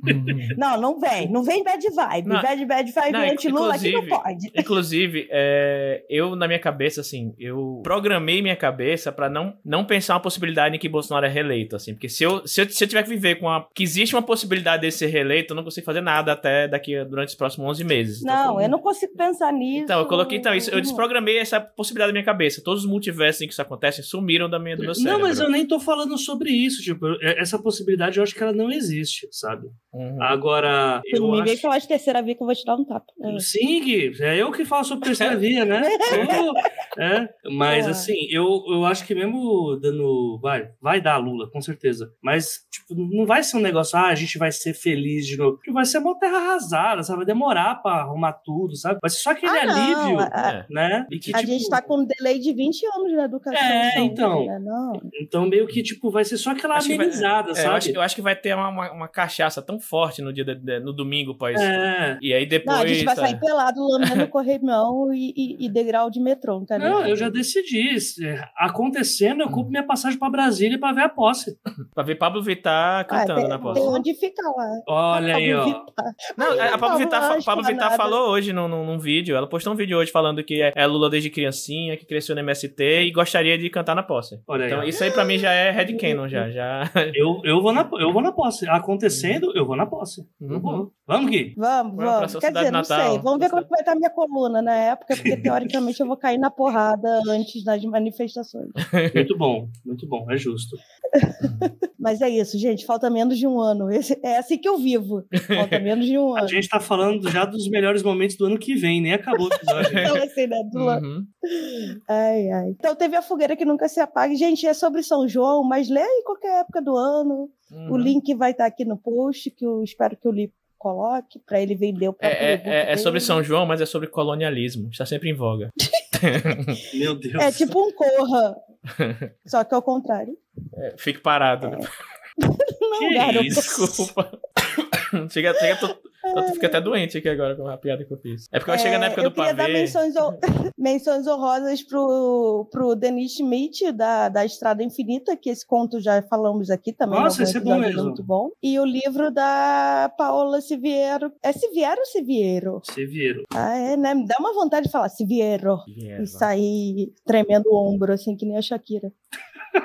Uhum. não, não vem. Não vem bad vibe. Não, bad, bad vibe anti-Lula aqui não pode. Inclusive, é, eu, na minha cabeça, assim, eu programei minha cabeça para não, não pensar uma possibilidade em que Bolsonaro é reeleito, assim. Porque se eu, se eu, se eu tiver que viver com a, que existe uma possibilidade de ser reeleito, eu não consigo fazer nada até daqui durante os próximos 11 meses. Então, não, eu não consigo pensar nisso. Então, eu coloquei, então, isso, eu desprogramei essa possibilidade da minha cabeça. Todos os multiversos em que isso acontece sumiram da minha, do meu cérebro. Não, mas eu nem tô falando sobre isso. Tipo, essa possibilidade eu acho que ela não existe, sabe? Uhum. Agora. Eu me acho... vem falar de terceira via que eu vou te dar um tapa. É. Sim, Gui, é eu que falo sobre terceira via, né? é, mas é. assim, eu, eu acho que mesmo dando. Vai, vai dar Lula, com certeza. Mas, tipo, não vai ser um negócio, ah, a gente vai ser feliz de novo. Vai ser uma terra arrasada, sabe? Vai demorar pra arrumar tudo, sabe? Vai ser só aquele ah, alívio, é. né? E que, a tipo... gente tá com um delay de 20 anos na educação. É, então. Né? Então, meio que, tipo, vai ser só aquela acho amenizada, vai, sabe? eu acho, eu acho, que vai ter uma, uma, uma cachaça tão forte no dia de- de- no domingo pós. É. E aí depois. Não, a gente vai tá- sair pelado, lambendo corrimão e, e, e degrau de metrô, não tá Não, aí. eu já decidi. Se Acontecendo, eu compro minha passagem pra Brasília pra ver a posse. Pra ver Pablo Vittar Ah, cantando tem, na tem posse. onde fica lá. Olha aí, Pablo ó. Vittar. Não, a Pablo Pablo Vittar, Pablo Vittar falou hoje num, num, num vídeo. Ela postou um vídeo hoje falando que é, é Lula desde criancinha, que cresceu no MST e gostaria de cantar na posse. Olha aí. Então ó. isso aí pra mim já é headcanon, já. já... Eu, eu, vou na, eu vou na posse. Acontecendo, eu vou na posse. Eu Uhum. vou. Vamos, Gui. Vamos, vamos. Quer dizer, não natal. sei. Vamos ver como é que vai estar a minha coluna na época, porque teoricamente eu vou cair na porrada antes das manifestações. Muito bom, muito bom, é justo. Mas é isso, gente. Falta menos de um ano. Esse- é assim que eu vivo. Falta menos de um A ano. gente tá falando já dos melhores momentos do ano que vem, nem acabou o episódio. Então, assim, né? Do... Uhum. Ai, ai. Então teve a fogueira que nunca se apaga. Gente, é sobre São João, mas lê em qualquer época do ano. Uhum. O link vai estar aqui no post, que eu espero que o Li coloque, para ele vender o próprio É, e-book é, é sobre. São João, mas é sobre colonialismo. Está sempre em voga. Meu Deus. É tipo um corra. Só que ao contrário. É, fique parado. Não, Que garoto. Desculpa. chega, chega, tô, tô, fico até doente aqui agora com a piada que eu fiz. É porque eu chego na época eu do queria dar pavê. menções, menções honrosas pro, pro Denis Schmidt, da, da Estrada Infinita, que esse conto já falamos aqui também. Nossa, algum esse é bom mesmo. muito bom. E o livro da Paola Siviero. É Siviero ou Siviero? Severo. Ah, é, né? Me dá uma vontade de falar Siviero. Yeah, E sair tremendo o ombro, assim, que nem a Shakira.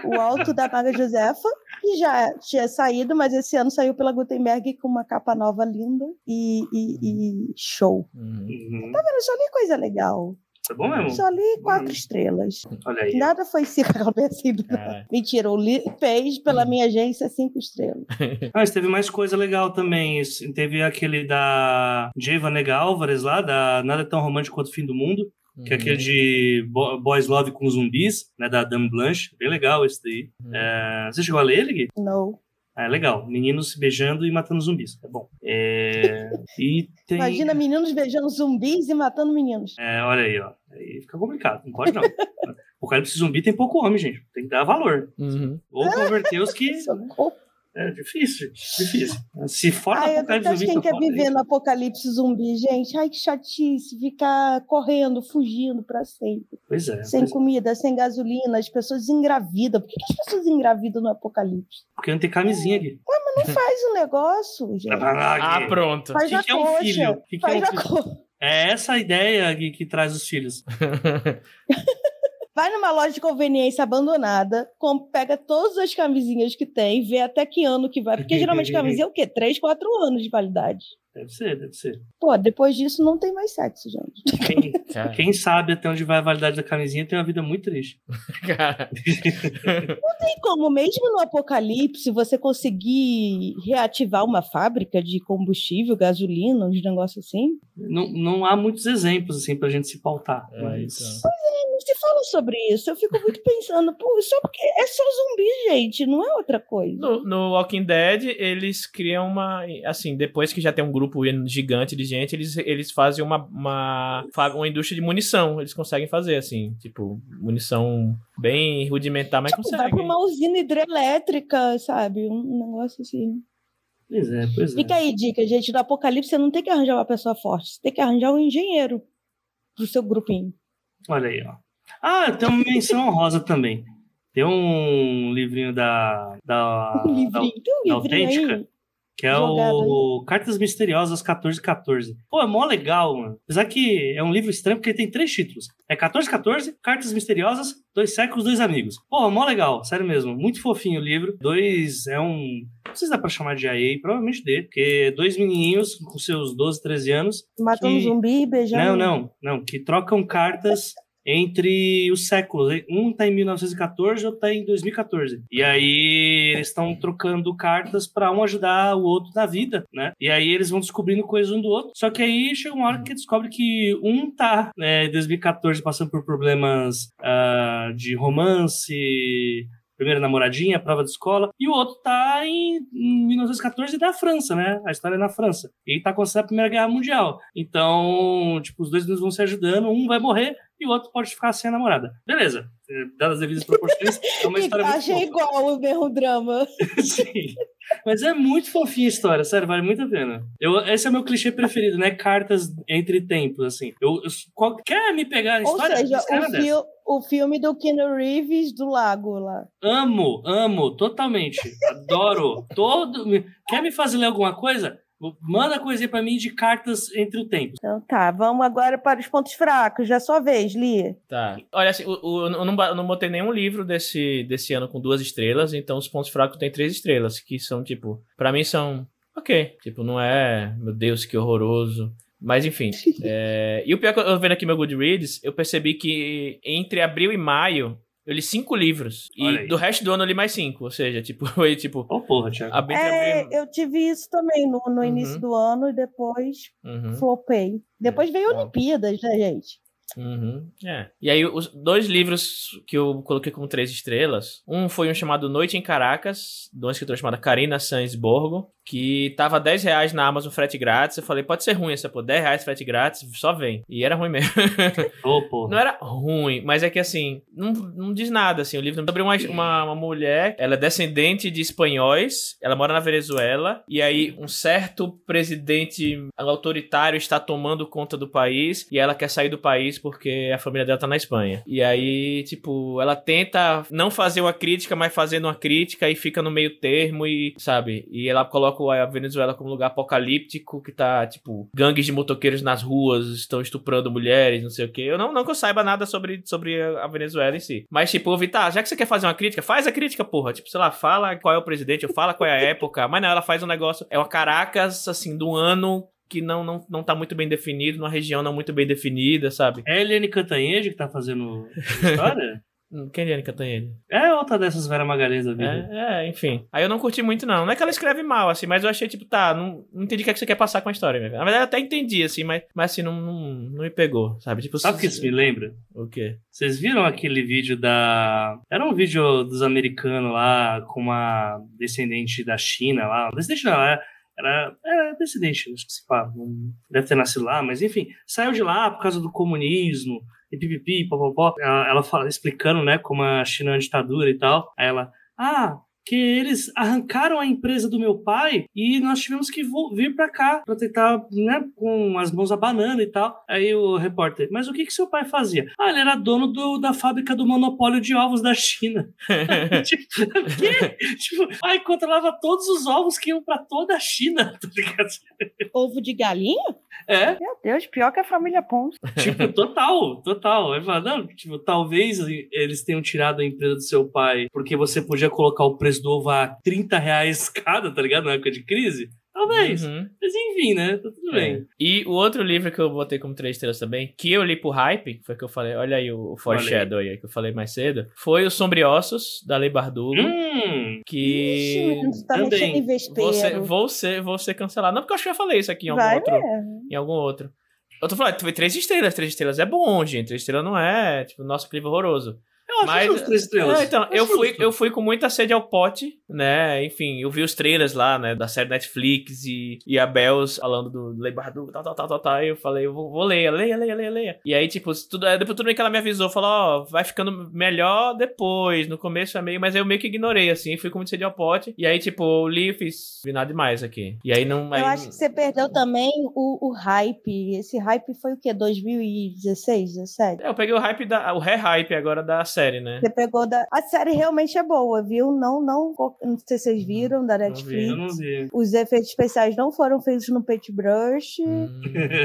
O Alto da Maga Josefa, que já tinha saído, mas esse ano saiu pela Gutenberg com uma capa nova linda e, e- e show. Uhum. Uhum. Eu só li coisa legal. Tá bom mesmo? Só li quatro Uhum. estrelas. Olha aí. Nada foi cinco assim. Cara. Mentira, o li, fez pela minha agência cinco estrelas. Mas teve mais coisa legal também. Teve aquele da Jeva Nega Álvares lá, da Nada Tão Romântico Quanto o Fim do Mundo, que é aquele de Bo- Boys Love com zumbis, né, da Dame Blanche. Bem legal esse daí. Uhum. É, Você chegou a ler ele, Gui? Não. Ah, é legal. Meninos se beijando e matando zumbis. É bom. É, E tem... Imagina meninos beijando zumbis e matando meninos. É, olha aí, ó. Aí fica complicado. Não pode, não. O Apocalipse zumbi tem pouco homem, gente. Tem que dar valor. Uhum. Ou converter os que. Socorro. É difícil, difícil. Se for Ai, Apocalipse zumbi, quem quer viver no apocalipse zumbi, gente. Ai, que chatice. Ficar correndo, fugindo pra sempre. Pois é. sem pois é. comida, sem gasolina, as pessoas engravidam. Por que, que as pessoas engravidam no apocalipse? Porque não tem camisinha aqui. Não faz o negócio, gente. Ah, pronto. Faz que na que é um filho? Que que faz é um na filho? É essa a ideia que, que traz os filhos. Vai numa loja de conveniência abandonada, com- pega todas as camisinhas que tem, vê até que ano que vai. Porque geralmente camisinha é o quê? Três, quatro anos de validade. Deve ser, deve ser. Pô, depois disso não tem mais sexo, gente. Quem, quem sabe até onde vai a validade da camisinha tem uma vida muito triste. cara. Tem como, mesmo no apocalipse, você conseguir reativar uma fábrica de combustível, gasolina, uns negócios assim? Não, não há muitos exemplos assim pra gente se pautar. É, mas então. Não se fala sobre isso. Eu fico muito pensando, pô, só porque é só zumbi, gente, não é outra coisa. No, no Walking Dead, eles criam uma. Assim, depois que já tem um grupo gigante de gente, eles, eles fazem uma, uma, uma indústria de munição. Eles conseguem fazer, assim, tipo, munição bem rudimentar, mas Tipo, vai conseguem. pra uma usina hidrelétrica, sabe? Um negócio assim. Pois é, pois é. Fica aí, dica, gente. No apocalipse, você não tem que arranjar uma pessoa forte, você tem que arranjar um engenheiro pro seu grupinho. Olha aí, ó. Ah, tem uma menção honrosa também. Tem um livrinho da. da, Um livrinho, tem um da autêntica? aí. Que é o Cartas Misteriosas 1414. Pô, é mó legal, mano. Apesar que é um livro estranho porque tem três títulos. É 1414, Cartas Misteriosas, Dois Séculos, Dois Amigos. Pô, mó legal, sério mesmo. Muito fofinho o livro. Dois, é um... Não sei se dá pra chamar de IA, provavelmente dê. Porque dois menininhos com seus 12, 13 anos. Matando que- zumbi, beijando. Não, não, não. Que trocam cartas entre os séculos. Um tá em 1914, outro tá em 2014. E aí eles estão trocando cartas para um ajudar o outro na vida, né? E aí eles vão descobrindo coisas um do outro. Só que aí chega uma hora que descobre que um tá né, em 2014 passando por problemas ah, de romance. Primeira namoradinha, prova de escola, e o outro tá em, em 1914 da França, né? A história é na França. E tá acontecendo a Primeira Guerra Mundial. Então, tipo, os dois vão se ajudando, um vai morrer e o outro pode ficar sem a namorada. Beleza. É, dadas as devidas proporções, é uma história muito Achei fofa. igual o mesmo drama. Sim. Mas é muito fofinha a história, sério, vale muito a pena. Eu, esse é o meu clichê preferido, né? Cartas entre tempos, assim. Eu, eu- qual- quer me pegar a Ou história? seja, Escreve o, fil- o filme do Keanu Reeves do lago lá. Amo, amo, totalmente. Adoro. Todo. Quer me fazer ler alguma coisa? Manda coisinha pra mim de cartas entre o tempo. Então tá, vamos agora para os pontos fracos. Já é sua vez, Lia. Tá. Olha, assim, o, o- eu, não, eu não botei nenhum livro desse, desse ano com duas estrelas, então os pontos fracos tem três estrelas, que são, tipo, pra mim são ok. Tipo, não é, meu Deus, que horroroso. Mas enfim. é, E o pior é que eu vendo aqui meu Goodreads, eu percebi que entre abril e maio eu li cinco livros. Olha E aí. do resto do ano eu li mais cinco. Ou seja, tipo, foi tipo. Ô, porra, Thiago. Abril, É, eu tive isso também no, no Uhum. início do ano e depois Uhum. flopei. Depois veio Tá. Olimpíadas, né, gente? Uhum, é. E aí, os dois livros que eu coloquei como três estrelas. Um foi um chamado Noite em Caracas, de uma escritora chamada Karina Sanz Borgo, que tava 10 reais na Amazon frete grátis. Eu falei, pode ser ruim essa, pô, 10 reais frete grátis, só vem. E era ruim mesmo. Porra. Não era ruim, mas é que assim, não, não diz nada, assim. O livro sobre uma, uma, uma mulher, ela é descendente de espanhóis, ela mora na Venezuela, e aí um certo presidente autoritário está tomando conta do país, e ela quer sair do país porque a família dela tá na Espanha. E aí, tipo, ela tenta não fazer uma crítica, mas fazendo uma crítica, e fica no meio termo, e, sabe? E ela coloca a Venezuela como lugar apocalíptico, que tá, tipo, gangues de motoqueiros nas ruas estão estuprando mulheres, não sei o quê. Eu não, não que eu saiba nada sobre, sobre a Venezuela em si. Mas, tipo, eu vi, tá, já que você quer fazer uma crítica, faz a crítica, porra. Tipo, sei lá, fala qual é o presidente, ou fala qual é a época. Mas não, ela faz um negócio. É uma Caracas, assim, do ano que não, não, não tá muito bem definido, numa região não muito bem definida, sabe? É a Eliane Cantanhede que tá fazendo a história? Quem é Eliane Cantanhede? é outra dessas Vera Magalhães da vida. É, é, enfim. Aí eu não curti muito, não. Não é que ela escreve mal, assim, mas eu achei, tipo, tá, não, não entendi o que, é que você quer passar com a história. mesmo. Na verdade, eu até entendi, assim, mas, mas assim, não, não, não me pegou, sabe? Tipo, Sabe o que isso me lembra? O quê? Vocês viram aquele vídeo da. Era um vídeo dos americanos lá com uma descendente da China lá. Descendente não, era, era, era descendente, acho que se não deve ter nascido lá, mas enfim, saiu de lá por causa do comunismo e pipipi, popopó. Ela, ela fala, explicando, né, como a China é uma ditadura e tal. Aí ela, ah. Que eles arrancaram a empresa do meu pai e nós tivemos que vir pra cá pra tentar, né, com as mãos abanando e tal. Aí o repórter, mas o que que seu pai fazia? Ah, ele era dono do- da fábrica do monopólio de ovos da China. tipo, quê? tipo, aí controlava todos os ovos que iam pra toda a China, tá ligado? Ovo de galinha? É, Meu Deus, pior que a família Pons. tipo, total, total. Aí fala, não, tipo, talvez eles tenham tirado a empresa do seu pai porque você podia colocar o preço do ovo a 30 reais cada, tá ligado? Na época de crise. Talvez. Uhum. Mas enfim, né? Tá tudo bem. É. E o outro livro que eu botei como três estrelas também, que eu li por hype, que foi que eu falei, olha aí o foreshadow aí que eu falei mais cedo, foi o Sombriossos, da Lei Bardugo, Hum, que Ixi, tá também. mexendo em vespeiro. vou ser, vou, ser, vou ser cancelado. Não, porque eu acho que eu já falei isso aqui em algum Vai outro. mesmo. Em algum outro. Eu tô falando, foi três estrelas. Três estrelas é bom, gente. Três estrelas não é, tipo, nosso livro horroroso. Eu acho Mas- justo três estrelas. É, então, eu fui, eu fui com muita sede ao pote, né? Enfim, eu vi os trailers lá, né? Da série Netflix e, e a Bells falando do Lei Bardugo, tal, tal, tal, tal, tal. E eu falei, eu vou, vou ler, leia, leia, leia, leia. E aí, tipo, tudo, depois tudo bem que ela me avisou, falou, ó, vai ficando melhor depois. No começo é meio, mas eu meio que ignorei, assim, fui com muita sede ao pote. E aí, tipo, eu li e fiz, vi nada demais aqui. E aí não. Aí, Eu acho que você perdeu também o, o hype. Esse hype foi o quê? 2016, 17? É, eu peguei o hype, da, o re-hype agora da série, né? Você pegou da. A série realmente é boa, viu? Não, não. Não sei se vocês viram da vi, Netflix. Eu não vi. Os efeitos especiais não foram feitos no paintbrush. Hum.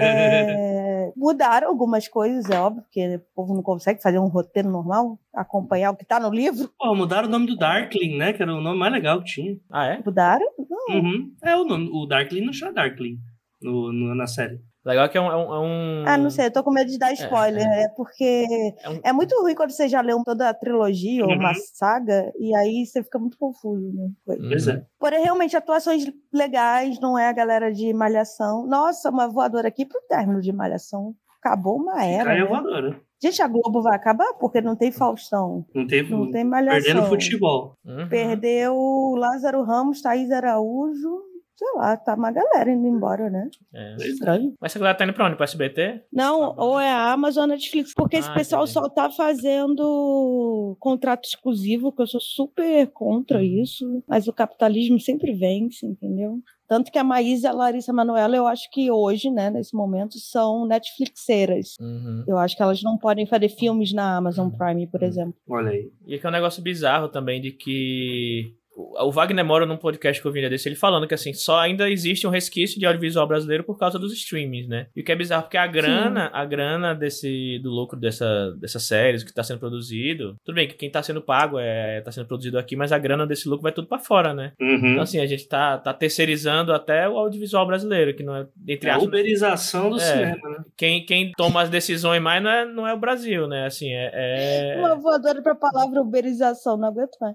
É, mudaram algumas coisas, é óbvio, porque o povo não consegue fazer um roteiro normal, acompanhar o que tá no livro. Pô, mudaram o nome do Darkling, né? Que era o nome mais legal que tinha. Ah, é? Mudaram? Não. Uhum. É o nome. O Darkling não chama Darkling no, no- na série. Legal que é um. É um, é um- Ah, não sei, eu tô com medo de dar spoiler. É, porque É um- é muito ruim quando você já leu toda a trilogia ou uma Uhum. saga, e aí você fica muito confuso. Né? Pois é. Porém, realmente, atuações legais, não é a galera de Malhação. Nossa, uma voadora aqui pro término de Malhação. Acabou uma era. Caiu a Né? voadora. Gente, a Globo vai acabar porque não tem Faustão, Não teve. não tem Malhação. Perdendo futebol. Uhum. Perdeu Lázaro Ramos, Thaís Araújo. Sei lá, tá uma galera indo embora, né? É. Estranho. Mas essa galera tá indo pra onde? Pro SBT? Não, Tá ou é a Amazon Netflix, porque esse Ah, pessoal entendi. só tá fazendo contrato exclusivo, que eu sou super contra Uhum. isso, mas o capitalismo sempre vence, entendeu? Tanto que a Maísa e a Larissa Manoela, eu acho que hoje, né, nesse momento, são Netflixeiras. Uhum. Eu acho que elas não podem fazer filmes na Amazon Prime, por Uhum. exemplo. Olha aí. E aqui é um negócio bizarro também de que. O Wagner Mora, num podcast que eu vi desse, ele falando que assim, só ainda existe um resquício de audiovisual brasileiro por causa dos streamings, né? E o que é bizarro, porque a grana, a grana desse, do lucro dessa, dessas séries que tá sendo produzido, tudo bem que quem tá sendo pago é, tá sendo produzido aqui, mas a grana desse lucro vai tudo pra fora, né? Uhum. Então assim, a gente tá, tá terceirizando até o audiovisual brasileiro, que não é, entre É a aspas, uberização do É. cinema, né? quem, quem toma as decisões mais não é, não é o Brasil, né? Assim, é... é- Uma voadora pra palavra uberização, não aguento mais.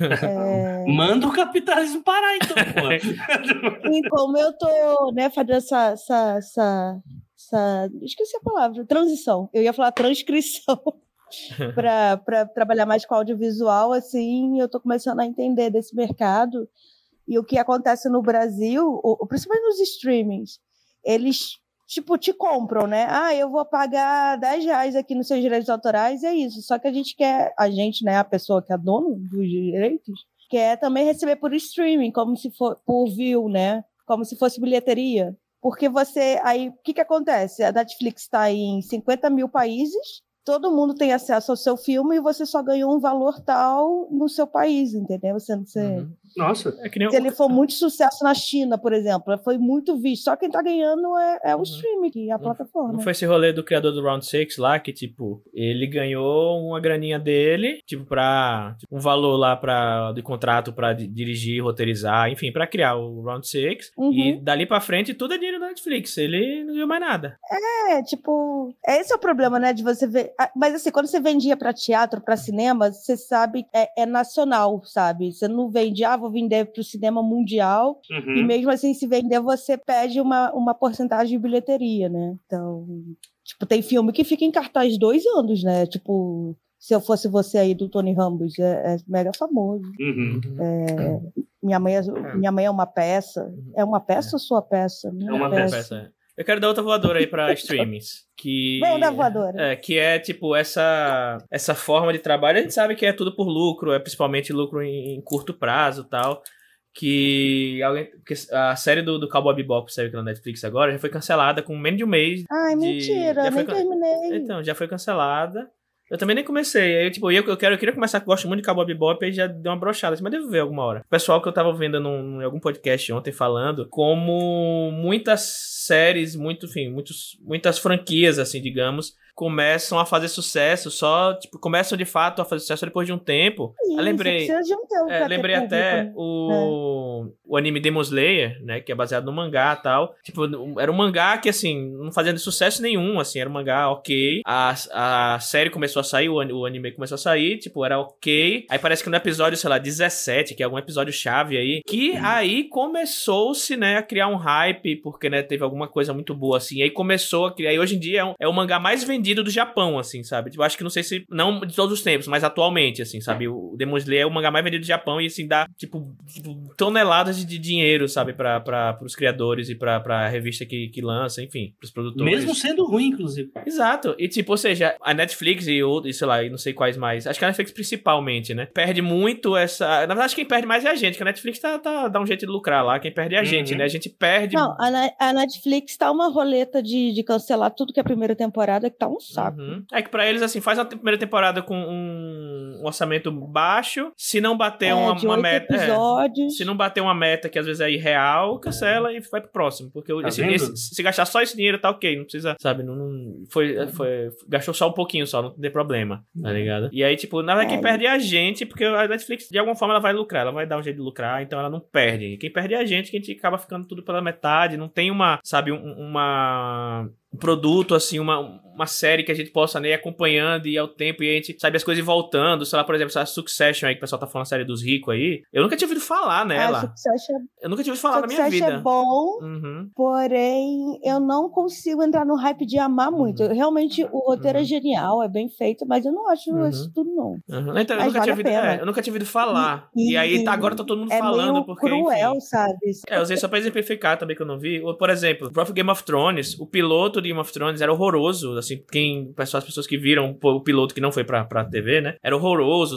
É, Manda o capitalismo parar, então, pô. E como eu tô, né, fazendo essa, essa, essa, essa- Esqueci a palavra, transição. Eu ia falar transcrição. para trabalhar mais com audiovisual, assim, eu tô começando a entender desse mercado. E o que acontece no Brasil, principalmente nos streamings, eles, tipo, te compram, né? Ah, eu vou pagar 10 reais aqui nos seus direitos autorais, e é isso. Só que a gente quer, a gente, né, a pessoa que é dono dos direitos, quer também receber por streaming, como se for por view, né? Como se fosse bilheteria. Porque você. Aí, o que, que acontece? A Netflix está em 50 mil países, todo mundo tem acesso ao seu filme e você só ganhou um valor tal no seu país, entendeu? Você, você, Uhum. Nossa. É que nem o- Se ele for muito sucesso na China, por exemplo, foi muito visto. Só quem tá ganhando é, é o Uhum. streaming, é a Não- plataforma. Não foi esse rolê do criador do Round 6 lá, que, tipo, ele ganhou uma graninha dele, tipo, pra. tipo, um valor lá pra, de contrato pra di- dirigir, roteirizar, enfim, pra criar o Round 6. Uhum. E dali pra frente tudo é dinheiro da Netflix. Ele não ganhou mais nada. É, tipo, esse é o problema, né, de você ver. Mas assim, quando você vendia pra teatro, pra cinema, você sabe, é, é nacional, sabe? Você não vende, ah, vou vender pro cinema mundial, e Uhum. mesmo assim, se vender, você pede uma, uma porcentagem de bilheteria, né? Então, tipo, tem filme que fica em cartaz dois anos, né? Tipo, se eu fosse você aí do Tony Ramos, é, é mega famoso. Uhum. Minha mãe, é, minha mãe é uma peça. É uma peça ou sua peça? Minha É uma É, peça. peça, é. Eu quero dar outra voadora aí pra streamings. Que. Vamos dar voadora. É, que é tipo essa essa forma de trabalho. A gente sabe que é tudo por lucro, é principalmente lucro em, em curto prazo e tal. Que, alguém, que a série do, do Cowboy Bebop, saiu aqui na Netflix agora, já foi cancelada com menos de um mês. Ai, de- mentira, já foi nem terminei. Então, já foi cancelada. Eu também nem comecei. Aí, tipo, eu, eu, quero, eu queria começar, que eu gosto muito de Cowboy Bebop, e já deu uma brochada, assim, mas devo ver alguma hora. O pessoal que eu tava vendo num, em algum podcast ontem falando, como muitas séries, muito, enfim, muitos, muitas franquias, assim, digamos, começam a fazer sucesso só, tipo, começam de fato a fazer sucesso depois de um tempo. Isso, eu lembrei- um É, lembrei até público. o, o anime Demon Slayer, né? Que é baseado no mangá e tal. Tipo, era um mangá que, assim, não fazia sucesso nenhum, assim. Era um mangá ok. A, a série começou a sair, o, o anime começou a sair, tipo, era ok. Aí parece que no episódio, sei lá, 17, que é algum episódio chave aí, que aí começou-se, né, a criar um hype, porque, né, teve alguma coisa muito boa, assim. Aí começou a criar. E hoje em dia é, um, é o mangá mais vendido do Japão, assim, sabe? Tipo, acho que não sei se. Não de todos os tempos, mas atualmente, assim, sabe? O Demon Slayer é o mangá mais vendido do Japão e, assim, dá, tipo, tipo, toneladas de, de dinheiro, sabe? Pra, pra, pros criadores e pra, pra revista que, que lança, enfim, pros produtores. Mesmo sendo ruim, inclusive. Exato. E tipo, ou seja, a Netflix e outros, sei lá, e não sei quais mais. Acho que a Netflix principalmente, né? Perde muito essa. Na verdade, quem perde mais é a gente, que a Netflix tá, tá, dá um jeito de lucrar lá. Quem perde é a Uhum. gente, né? A gente perde. Não, a, a Netflix tá uma roleta de, de cancelar tudo que é a primeira temporada, que tá um saco. Uhum. É que pra eles, assim, faz uma primeira temporada com um, um orçamento baixo. Se não bater É, uma, de uma meta. é, se não bater uma meta que às vezes é irreal, cancela e vai pro próximo. Porque Tá esse- esse- se gastar só esse dinheiro, tá ok. Não precisa, sabe? Não, não- foi, foi, gastou só um pouquinho só, não tem problema, tá ligado? E aí, tipo, na verdade, quem É. perde é a gente, porque a Netflix, de alguma forma, ela vai lucrar, ela vai dar um jeito de lucrar, então ela não perde. Quem perde é a gente, que a gente acaba ficando tudo pela metade, não tem uma, sabe, um- uma produto, assim, uma, uma série que a gente possa né, ir acompanhando e ao tempo e a gente sabe as coisas voltando. Sei lá, por exemplo, essa Succession aí, que o pessoal tá falando a série dos ricos aí. Eu nunca tinha ouvido falar nela. Ah, Succession, Eu nunca tinha ouvido falar na minha Succession vida. é bom, Uhum. porém eu não consigo entrar no hype de amar muito. Uhum. Realmente o roteiro é Uhum. genial, é bem feito, mas eu não acho Uhum. isso tudo não. Uhum. Então, eu nunca, vale tinha ouvido, é, eu nunca tinha ouvido falar. E, E- aí tá- agora tá todo mundo É falando, porque. cruel, enfim. sabe? É, eu usei só pra exemplificar também que eu não vi. Ou, Por exemplo, o próprio Game of Thrones, o piloto de Game of Thrones era horroroso. Assim, quem, as pessoas que viram o piloto que não foi pra, pra TV, né? Era horroroso,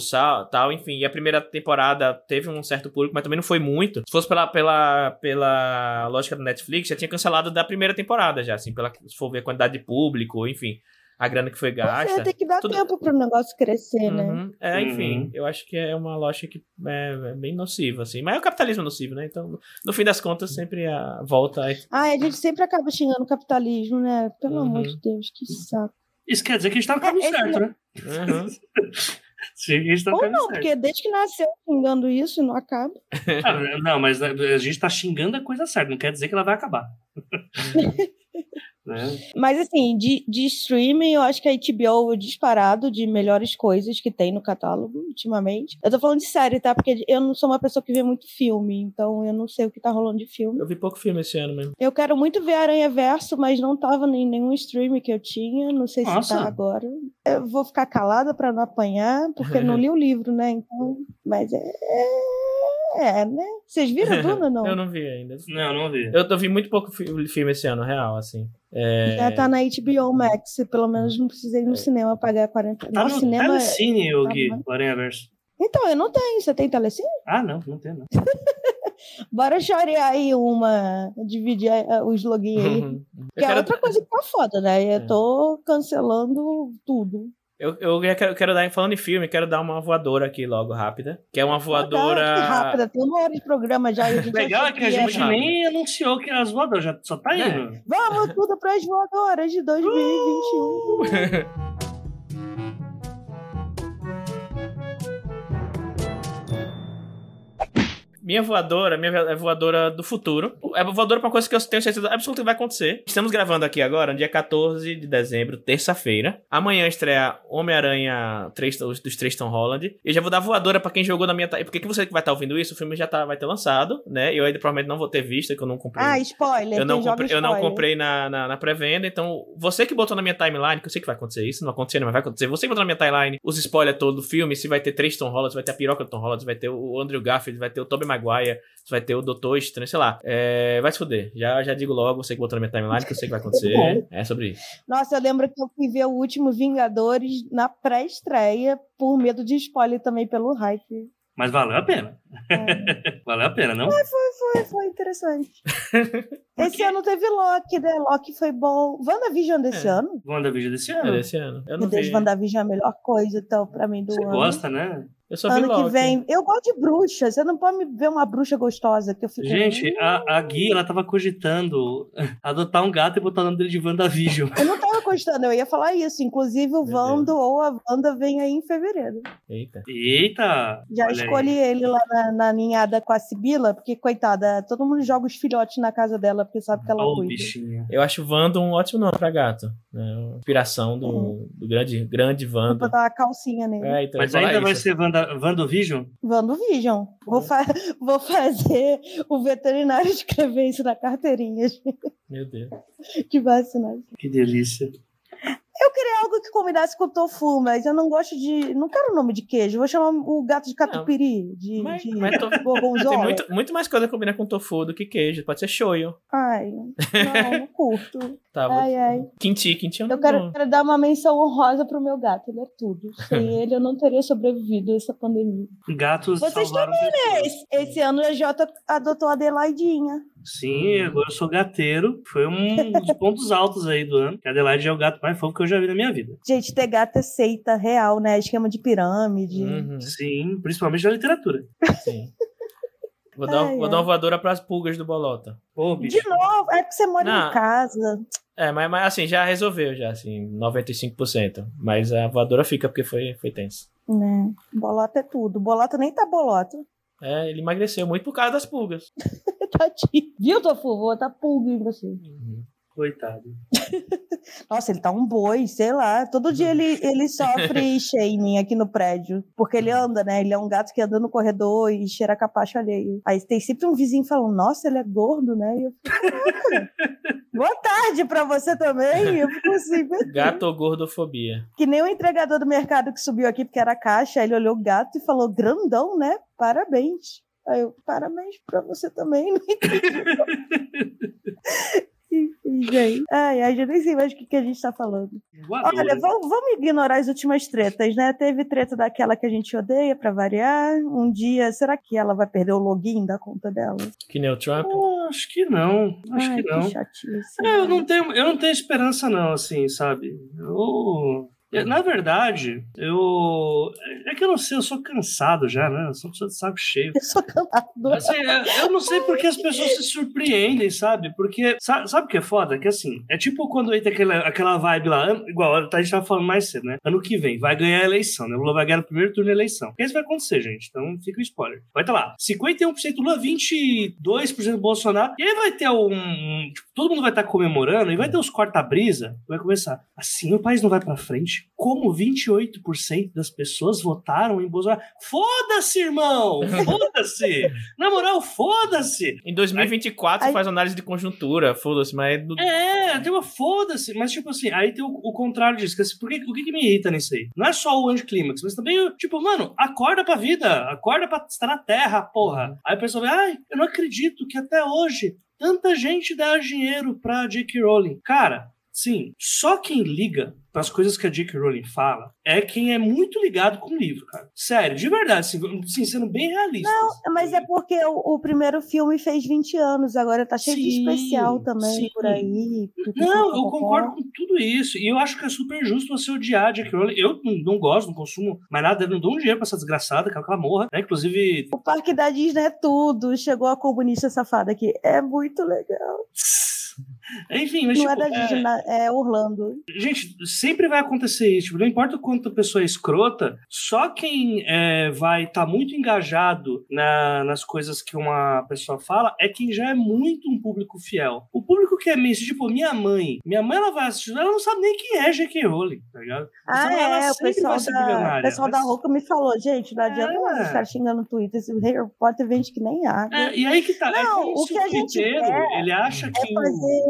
tal, enfim. E a primeira temporada teve um certo público, mas também não foi muito. Se fosse pela, pela, pela lógica do Netflix, já tinha cancelado da primeira temporada, já, assim, pela, se for ver a quantidade de público, enfim, a grana que foi é, gasta. tem que dar tudo- tempo pro negócio crescer, né? Uhum. É, enfim, Uhum. eu acho que é uma lógica que é, é bem nociva, assim. Mas é o capitalismo nocivo, né? Então, no- fim das contas, sempre a volta. é- Ai, a gente sempre acaba xingando o capitalismo, né? Pelo Uhum. amor de Deus, que saco. Isso quer dizer que a gente tá no caminho É, certo, né? Uhum. Sim, tá Ou não, certo. porque desde que nasceu xingando isso e não acaba. Ah, não, mas a gente tá xingando a coisa certa, não quer dizer que ela vai acabar. né? Mas assim, de, de streaming, eu acho que a HBO é disparado de melhores coisas que tem no catálogo ultimamente. Eu tô falando de série, tá? Porque eu não sou uma pessoa que vê muito filme, então eu não sei o que tá rolando de filme. Eu vi pouco filme esse ano mesmo. Eu quero muito ver Aranha Verso, mas não tava em nenhum stream que eu tinha. Não sei se Nossa. tá agora. Eu vou ficar calada pra não apanhar, porque eu não li o livro, né? Então, mas é. É, né? Vocês viram Duna, não? Eu não vi ainda. Não, não vi. Eu, eu vi muito pouco fi- filme esse ano, real, assim. É... Já tá na HBO Max, pelo menos não precisei ir no cinema pagar 40. Tá Nossa, no cinema. é- Telecine, o tá Gui, Aranha Verso. Então, eu não tenho. Você tem telecine? Ah, não, não tem, não. Bora chorear aí uma. Dividir eh, os login aí. Uhum. Eu, Que é quero, outra coisa que tá foda, né? Eu É. tô cancelando tudo. Eu, eu quero, quero dar, falando em filme, quero dar uma voadora aqui logo, rápida. Que é uma Ah, voadora. que rápida, tem uma hora de programa já. Legal é que a ia- gente nem anunciou que as voadoras já só tá É. indo. Vamos tudo pras voadoras de 2021. Minha voadora, minha é voadora do futuro. É voadora pra uma coisa que eu tenho certeza absoluta que vai acontecer. Estamos gravando aqui agora, no dia 14 de dezembro, terça-feira. Amanhã estreia Homem-Aranha 3, dos, dos três Tom Holland. Eu já vou dar voadora pra quem jogou na minha. Porque que você que vai estar ouvindo isso, o filme já tá, vai ter lançado, né? Eu ainda provavelmente não vou ter visto, que eu não comprei. Ah, spoiler. eu não comprei, eu não spoiler. comprei na, na, na pré-venda, então você que botou na minha timeline, que eu sei que vai acontecer isso, não acontecer, mas vai acontecer. Você que botou na minha timeline os spoilers todos do filme, se vai ter três Tom Hollands, vai ter a piroca do Tom Holland, vai ter o Andrew Garfield, vai ter o Tobey Maguire, vai ter o Doutor Estranho, sei lá. É, vai se fuder. Já, já digo logo, você que botou na minha timeline, que eu sei que vai acontecer. Bom. É sobre isso. Nossa, eu lembro que eu fui ver o último Vingadores na pré-estreia, por medo de spoiler também pelo hype. Mas valeu a pena. É, Valeu a pena, não? foi, foi interessante. Esse ano teve Loki, né? Loki foi bom. WandaVision desse É. ano? WandaVision desse É ano. desse ano. Eu Meu não Deus, vi. WandaVision é a melhor coisa, então, pra mim, do Você ano. gosta, né? Eu só vi Ano que Loki. vem. Eu gosto de bruxa. Você não pode me ver uma bruxa gostosa que eu fico. Gente, a, a Gui, ela tava cogitando adotar um gato e botar o nome dele de WandaVision. Eu não tava gostando, eu ia falar isso. Inclusive, o Meu Vando ou a Wanda vem aí em fevereiro. Eita. Eita! Já olha aí. escolhi ele lá na, na ninhada com a Sibila, porque, coitada, todo mundo joga os filhotes na casa dela, porque sabe que ela Ó o cuida. bichinho. Eu acho Wanda um ótimo nome pra gato. Né? Uma Inspiração do, do grande, grande Vou Wanda. botar uma calcinha nele. É, então, Mas ainda falar vai isso. ser Wanda, WandaVision? WandaVision. Vou, fa vou fazer o veterinário escrever isso na carteirinha Meu Deus. de vacinação. Que delícia. Eu queria algo que combinasse com tofu, mas eu não gosto de. Não quero o nome de queijo. Vou chamar o gato de catupiry, de, Mas- de mas gorgonzola. Tem muito, muito mais coisa que combina com tofu do que queijo. Pode ser shoyu. Ai, não, não curto. Tá, vou- Ai, ai. Kimchi, kimchi é um Eu quero, quero dar uma menção honrosa pro meu gato. Ele é tudo. Sem ele, eu não teria sobrevivido a essa pandemia. Gatos Vocês salvaram pessoas. Esse, esse ano a Jota adotou a Adelaidinha. Sim, agora eu sou gateiro. Foi um dos pontos altos aí do ano. Que a Adelaide é o gato mais fofo que eu já vi na minha vida. Gente, ter gato é seita real, né? Esquema de pirâmide. Uhum, Sim, principalmente na literatura. sim. Vou dar, Ai, vou dar uma voadora pras pulgas do Bolota. Ô, bicho. De novo, é porque você mora Não. em casa. É, mas, mas assim, já resolveu, já, assim, 95%. Mas a voadora fica porque foi, foi tenso. Né? Bolota é tudo. Bolota nem tá bolota. É, ele emagreceu muito por causa das pulgas. Tadinho. Viu, Tofu? Vou botar pulga em você. Uhum. Coitado. Nossa, ele tá um boi, sei lá. Todo dia ele, ele sofre shaming aqui no prédio. Porque ele anda, né? Ele é um gato que anda no corredor e cheira capacho alheio. Aí tem sempre um vizinho falando, nossa, ele é gordo, né? E eu fico, Boa tarde pra você também. Eu fico assim, Gato ou gordofobia? Que nem o entregador do mercado que subiu aqui porque era caixa, ele olhou o gato e falou, grandão, né? Parabéns. Aí eu, parabéns pra você também, não entendi. Enfim, gente. Ai, ai, já nem sei mais o que, que a gente tá falando. Olha, vamos, vamos ignorar as últimas tretas, né? Teve treta daquela que a gente odeia, pra variar. Um dia, será que ela vai perder o login da conta dela? Que nem o Trump? Oh, acho que não. Acho ai, que não. Que chatice, é, eu não tenho, eu não tenho esperança, não, assim, sabe? Eu. Na verdade, eu. É que eu não sei, eu sou cansado já, né? Eu sou pessoa de saco cheio. Eu sou cansado. Assim, eu não sei porque as pessoas se surpreendem, sabe? Porque. Sabe, sabe o que é foda? Que assim, é tipo quando entra aquela, aquela vibe lá, igual a gente tava falando mais cedo, né? Ano que vem, vai ganhar a eleição, né? O Lula vai ganhar no primeiro turno da eleição. Isso vai acontecer, gente. Então fica o spoiler. Vai estar tá lá: 51% Lula, 22% Bolsonaro. E aí vai ter um. Tipo, todo mundo vai estar tá comemorando e vai ter os corta-brisa. Vai começar. Assim o país não vai pra frente como 28% das pessoas votaram em Bolsonaro. Foda-se, irmão! Foda-se! Na moral, foda-se! Em 2024 aí, você faz análise de conjuntura, foda-se, mas. É, é, tem uma foda-se, mas tipo assim, aí tem o, o contrário disso. Que, assim, por que, o que, que, me irrita nisso aí? Não é só o anticlímax, mas também, tipo, mano, acorda pra vida, acorda pra estar na terra, porra. Aí a pessoa vai, ai, eu não acredito que até hoje tanta gente dá dinheiro pra J.K. Rowling. Cara, sim, só quem liga para as coisas que a J.K. Rowling fala é quem é muito ligado com o livro, cara. Sério, de verdade, assim, assim sendo bem realista. Não, assim, mas é porque o, o, primeiro filme fez 20 anos, agora tá cheio sim, de especial também sim. por aí. Não, eu concordo com tudo isso. E eu acho que é super justo você odiar a J.K. Rowling. Eu não, não, gosto, não consumo mais nada, eu não dou um dinheiro pra essa desgraçada, que ela morra, né? Inclusive. O parque da Disney é tudo. Chegou a comunista safada aqui. É muito legal. Enfim, mas. Não tipo, é da Disney, é... é Orlando. Gente, sempre vai acontecer isso. Tipo, não importa o quanto a pessoa é escrota, só quem é, vai estar tá muito engajado na, nas coisas que uma pessoa fala é quem já é muito um público fiel. O público que é meio, tipo, minha mãe. Minha mãe, ela vai assistir, ela não sabe nem quem é J.K. Rowling, tá ligado? Ah, é, o pessoal, da, o pessoal mas... da Roca me falou, gente, não adianta é. você ficar xingando no Twitter, esse Harry Potter vende que nem água. É, e aí que tá. É não, é o que a gente quer ele acha que é fazer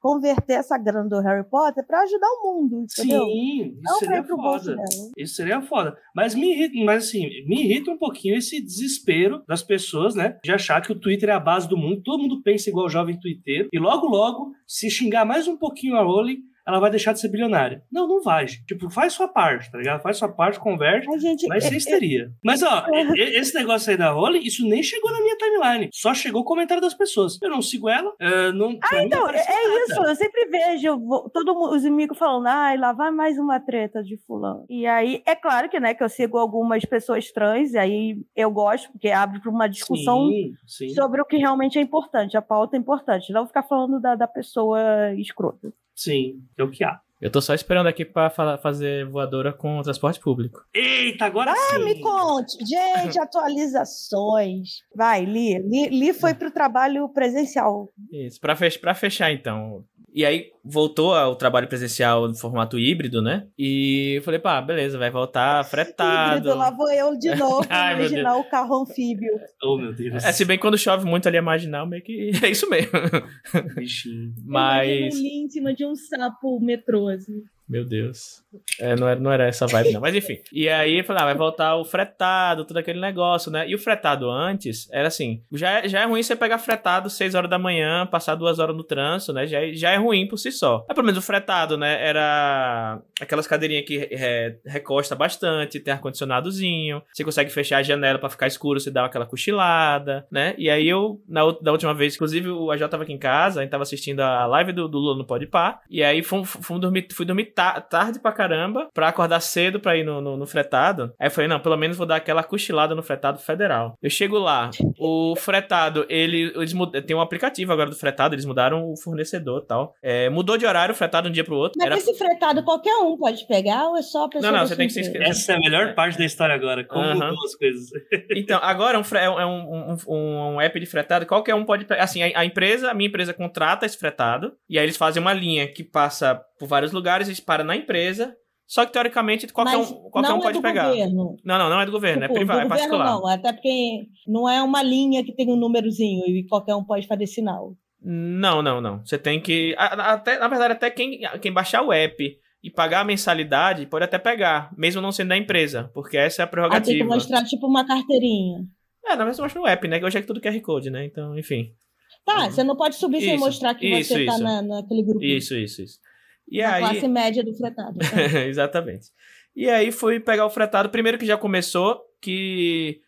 converter essa grana do Harry Potter para ajudar o mundo, entendeu? Sim, isso seria foda. Isso seria foda. Mas me irrita, mas assim, me irrita um pouquinho esse desespero das pessoas, né? De achar que o Twitter é a base do mundo, todo mundo pensa igual o jovem twitteiro, e logo, logo, se xingar mais um pouquinho a Rowling, ela vai deixar de ser bilionária. Não, não vai. Tipo, faz sua parte, tá ligado? Faz sua parte, converte, Ai, gente, mas sem histeria. Mas, ó, esse negócio aí da Rolling, isso nem chegou na minha timeline. Só chegou o comentário das pessoas. Eu não sigo ela, uh, não... Ah, então, é, é isso. Eu sempre vejo todos os inimigos falando, ai, lá vai mais uma treta de fulano. E aí, é claro que, né, que eu sigo algumas pessoas trans, e aí eu gosto, porque abre para uma discussão sim, sim. sobre o que realmente é importante. A pauta é importante. Não ficar falando da, da pessoa escrota. Sim, é o que há. Eu tô só esperando aqui pra fazer voadora com transporte público. Eita, agora ah, sim! Ah, me conte! Gente, atualizações. Vai, Li. Li, Li foi pro trabalho presencial. Isso, pra, fech pra fechar então. E aí voltou ao trabalho presencial no formato híbrido, né? E eu falei, pá, beleza, vai voltar fretado. Híbrido, lá vou eu de novo Ai, imaginar o carro anfíbio. Oh, meu Deus. É, se bem que quando chove muito ali a marginal, meio que é isso mesmo. Bichinho. Mas... Eu um em cima de um sapo metrô, assim. Meu Deus. É, não, era, não era essa vibe, não. Mas enfim. E aí falei, ah, vai voltar o fretado, todo aquele negócio, né? E o fretado antes era assim: já é, já é ruim você pegar fretado 6 horas da manhã, passar duas horas no trânsito, né? Já, é, já é ruim por si só. Mas pelo menos o fretado, né? Era aquelas cadeirinhas que é, recosta bastante, tem ar-condicionadozinho, você consegue fechar a janela para ficar escuro, você dá aquela cochilada, né? E aí eu, na, da última vez, inclusive o AJ tava aqui em casa, a gente tava assistindo a live do, do Lula no Pode Par, e aí fui, fui, dormir, fui dormir tarde ta tarde pra caramba pra acordar cedo pra ir no, no, no, fretado. Aí eu falei, não, pelo menos vou dar aquela cochilada no fretado federal. Eu chego lá, o fretado, ele, eles tem um aplicativo agora do fretado, eles mudaram o fornecedor e tal. É, mudou de horário o fretado de um dia pro outro. Mas Era... esse fretado qualquer um pode pegar ou é só a pessoa Não, não, você tem que se inscrever. Essa é a melhor parte da história agora, como uh -huh. mudou as coisas. então, agora um, é, é um, um, um, app de fretado, qualquer um pode pegar. Assim, a, a empresa, a minha empresa contrata esse fretado, e aí eles fazem uma linha que passa por vários lugares, param na empresa, só que teoricamente qualquer Mas um, qualquer um é pode do pegar. Governo. Não, não, não é do governo, tipo, é privado, do é particular. Não, até porque não é uma linha que tem um númerozinho e qualquer um pode fazer sinal. Não, não, não. Você tem que. Até, na verdade, até quem, quem baixar o app e pagar a mensalidade pode até pegar, mesmo não sendo da empresa, porque essa é a prerrogativa. Ah, tem que mostrar tipo uma carteirinha. É, na verdade, você mostra no app, né? Que hoje é tudo QR Code, né? Então, enfim. Tá, você não pode subir Isso, sem mostrar que isso, você tá isso. na, naquele grupo. Isso, isso, isso. E na aí. classe média do fretado. tá? Exatamente. E aí fui pegar o fretado. Primeiro que já começou, que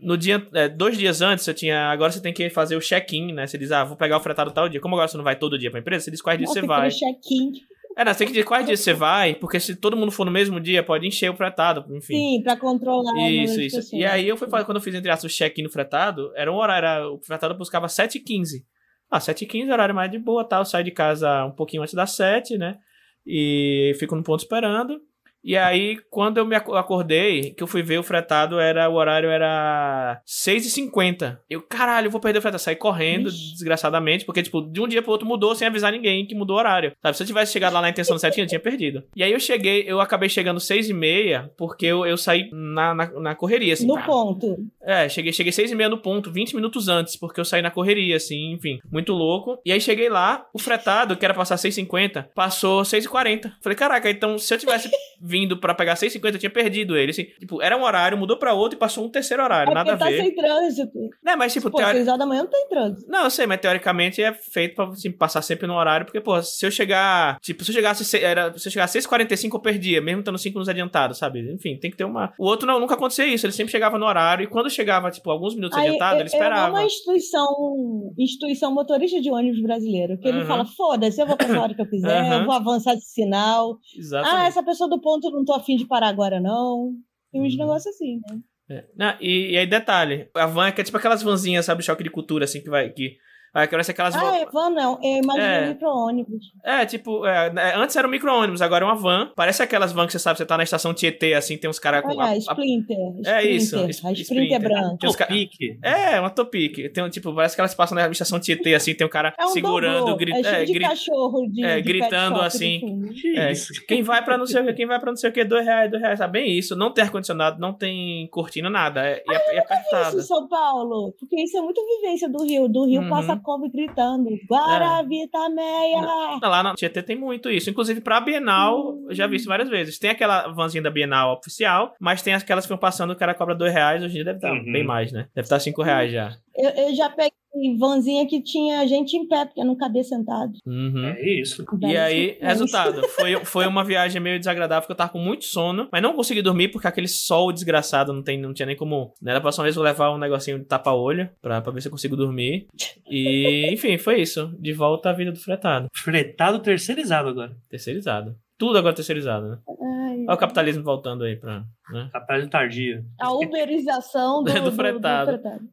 no dia, é, dois dias antes, eu tinha. Agora você tem que fazer o check-in, né? Você diz, ah, vou pegar o fretado tal dia. Como agora você não vai todo dia pra empresa, você diz quais dias você vai. check-in. É, não, você tem que dizer quais dias você vai, porque se todo mundo for no mesmo dia, pode encher o fretado, enfim. Sim, pra controlar. o número Isso, isso. pessoas. E aí eu fui quando eu fiz, entre aspas, o check-in no fretado, era um horário, era, o fretado buscava 7h15. Ah, 7h15 é horário mais de boa, tal. Eu saio de casa um pouquinho antes das 7, né? E fico no ponto esperando. E aí, quando eu me ac- acordei, que eu fui ver o fretado, era o horário era 6h50. Eu, caralho, eu vou perder o fretado. Saí correndo, Ixi. desgraçadamente, porque, tipo, de um dia pro outro mudou sem avisar ninguém que mudou o horário. Sabe, se eu tivesse chegado lá na intenção certinha, eu tinha perdido. E aí eu cheguei, eu acabei chegando 6h30, porque eu, eu saí na, na, na correria, assim. No pá. ponto. É, cheguei, cheguei seis e meia no ponto, 20 minutos antes, porque eu saí na correria, assim, enfim, muito louco. E aí cheguei lá, o fretado, que era passar 6,50, passou 6,40. Falei, caraca, então se eu tivesse vindo pra pegar 6,50, eu tinha perdido ele, assim. Tipo, era um horário, mudou pra outro e passou um terceiro horário, É nada a tá ver. sem trânsito. Né, mas tipo, Pô, teori- horas da manhã não tem trânsito. não, eu sei, mas teoricamente é feito pra assim, passar sempre no horário, porque, pô, se eu chegar. Tipo, se eu chegasse. se- Era, se eu chegasse às 6h45, eu perdia, mesmo estando 5 minutos adiantado, sabe? Enfim, tem que ter uma. O outro não, nunca acontecia isso, ele sempre chegava no horário, e quando chegava, tipo, alguns minutos Aí, adiantado, ele eu amo esperava. uma instituição, instituição motorista de ônibus brasileiro, que ele Uhum. fala, foda-se, eu vou passar a hora que eu quiser, Uhum. eu vou avançar esse sinal. Exatamente. Ah, essa pessoa do ponto eu não tô afim de parar agora, não. Tem uns Uhum. negócios assim, né? É. E, e aí, detalhe, a van é que é tipo aquelas vanzinhas, sabe, choque de cultura, assim, que vai. Que, que parece aquelas Ah, van. é van não, eu imagino É. micro-ônibus. É, tipo, é, né, antes era um micro-ônibus, agora é uma van. Parece aquelas vans que você sabe, você tá na estação Tietê, assim, tem uns caras com. Olha, a- a- Splinter. É isso, A Splinter Splinter. é branca. Tem ca-. É, uma topic. Tem um, tipo, parece que elas passam na estação Tietê, assim, tem um cara É um segurando, dobrô, gri- é é, gri- cachorro de, é, de gritando assim. Que É? Quem vai pra não sei o que, quem vai pra não sei o que, dois reais, dois reais, sabe? Bem isso. Não tem ar-condicionado, não tem cortina, nada. É, e é, é apertada. Isso em São Paulo, porque isso é muito vivência do Rio. Do Rio Uhum. passa como gritando, Guaravita Meia! Lá na Tietê tem muito isso. Inclusive, pra Bienal, eu já vi isso várias vezes. Tem aquela vanzinha da Bienal oficial, mas tem aquelas que ficam passando, o cara cobra dois reais, hoje em dia deve estar Uhum. bem mais, né? Deve estar cinco reais já. Eu, eu já peguei vanzinha que tinha gente em pé, porque não cabia sentado. Uhum. É isso. E aí, resultado, foi, foi uma viagem meio desagradável, porque eu tava com muito sono, mas não consegui dormir porque aquele sol desgraçado não, tem, não tinha nem como. Né? Da próxima vez eu vou levar um negocinho de tapa-olho pra, pra ver se eu consigo dormir. E, enfim, foi isso. De volta à vida do fretado. Fretado terceirizado agora. Terceirizado. Tudo agora terceirizado, né? Ai, Olha o capitalismo voltando aí pra. Né? Capaz tardia. a uberização do, Do do, fretado. do fretado.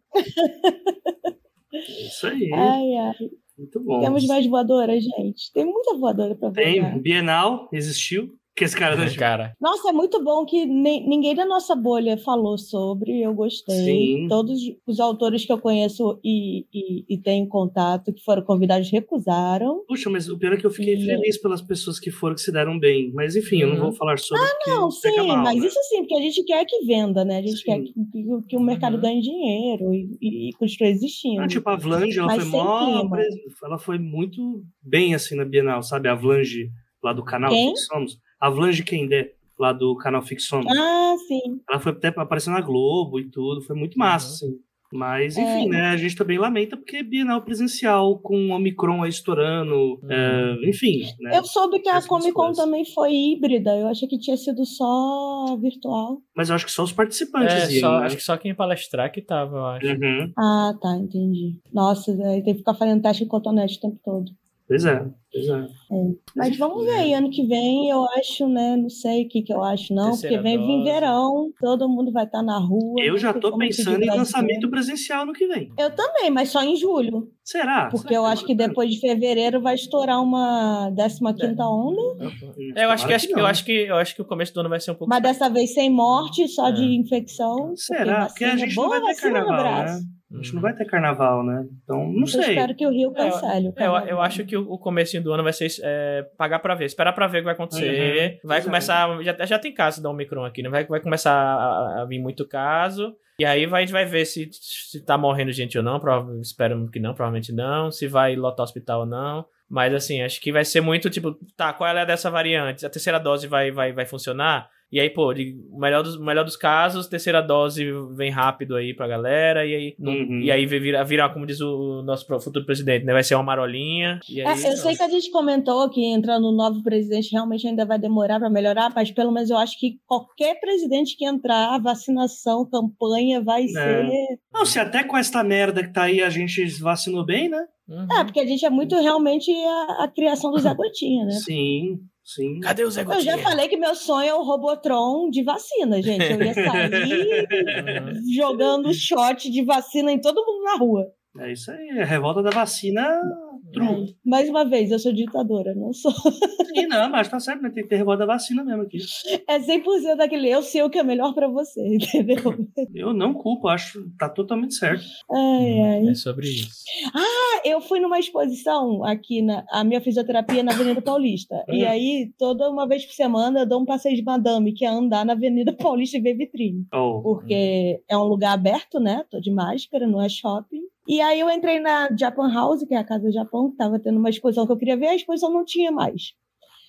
É Isso aí. Ai, ai. Muito bom. Temos mais voadoras, gente. Tem muita voadora pra voar. Tem. Bienal existiu. Que esse cara não Cara. Nossa, é muito bom que nem- ninguém da nossa bolha falou sobre, eu gostei. Sim. Todos os autores que eu conheço e, e, e tenho contato, que foram convidados, recusaram. Puxa, mas o pior é que eu fiquei Sim. feliz pelas pessoas que foram, que se deram bem. Mas enfim, eu não Uhum. vou falar sobre. porque Não, sim, mal, mas né? isso sim, porque a gente quer que venda, né? A gente Sim. quer que, que- que o mercado Uhum. ganhe dinheiro e, e, e continue existindo. Ah, tipo, a Vlange, ela Mas foi mó. Ela foi muito bem assim na Bienal, sabe? A Vlange lá do canal Quem? Fixamos. A Vlange Kendé, lá do canal Fixamos. Ah, sim. Ela foi até aparecendo na Globo e tudo. Foi muito massa, Uhum. assim. Mas, É. enfim, né? A gente também lamenta porque é Bienal presencial, com o Omicron aí estourando. é, enfim, né? Eu soube que a Comic Con também foi híbrida. Eu achei que tinha sido só virtual. Mas eu acho que só os participantes É, iam, só, né? acho que só quem ia palestrar que tava, eu acho. Uhum. Ah, tá, entendi. Nossa, aí tem que ficar fazendo teste de cotonete o tempo todo. Pois é, pois é. Mas vamos ver aí, ano que vem eu acho, né? Não sei o que, que eu acho, não, Terceira porque vem verão, todo mundo vai estar na rua. Eu não já impedir pensando em lançamento presencial no que vem. Eu também, mas só em julho. Será? Porque Será eu acho que depois de fevereiro vai estourar uma 15 onda, É, eu acho que, acho que- eu não. acho que eu acho que o começo do ano vai ser um pouco. mas dessa vez sem morte, só É. de infecção. Será? Porque a vacina- gente não boa vai ter carnaval, braço. né? A gente não vai ter carnaval, né? Então, não Eu sei. espero que o Rio cancele. o É, Eu, eu acho que o o comecinho do ano vai ser é, pagar pra ver, esperar pra ver o que vai acontecer. Uhum. Vai é. começar. Já, já tem caso da Omicron aqui, né? Vai, vai começar a, a vir muito caso. E aí vai, vai ver se, se tá morrendo gente ou não. Prova, espero que não, provavelmente não. Se vai lotar hospital ou não. Mas assim, acho que vai ser muito tipo, tá, qual é a dessa variante? A terceira dose vai, vai, vai funcionar? E aí, pô, de- o melhor dos, melhor dos casos, terceira dose vem rápido aí pra galera, e aí, não- Uhum. e aí vira, vira, como diz o nosso futuro presidente, né? Vai ser uma marolinha. E aí, É, eu sei que a gente comentou que entrando o novo presidente realmente ainda vai demorar para melhorar, mas pelo menos eu acho que qualquer presidente que entrar, a vacinação, campanha vai ser. Não, se até com esta merda que tá aí a gente vacinou bem, né? Uhum. É, porque a gente é muito realmente a, a criação do Zé Gotinha, né? Sim, sim. Cadê o Zé Eu Gotinha? já falei que meu sonho é o Robotron de vacina, gente. Eu ia sair jogando shot de vacina em todo mundo na rua. É isso aí, a revolta da vacina. True. É. Mais uma vez, eu sou ditadora, não sou. Sim, não, mas tá certo, né? Tem que ter revolta da vacina mesmo aqui. É 100% daquele eu sei o que é melhor pra você, entendeu? Eu não culpo, acho tá totalmente certo. Ai, ai. É sobre isso. Eu fui numa exposição aqui na a minha fisioterapia na Avenida Paulista. E Hum. aí, toda uma vez por semana, eu dou um passeio de madame, que é andar na Avenida Paulista e ver vitrine. Oh, Porque é um lugar aberto, né? Tô de máscara, não é shopping. E aí eu entrei na Japan House, que é a Casa do Japão, que tava tendo uma exposição que eu queria ver, a exposição não tinha mais.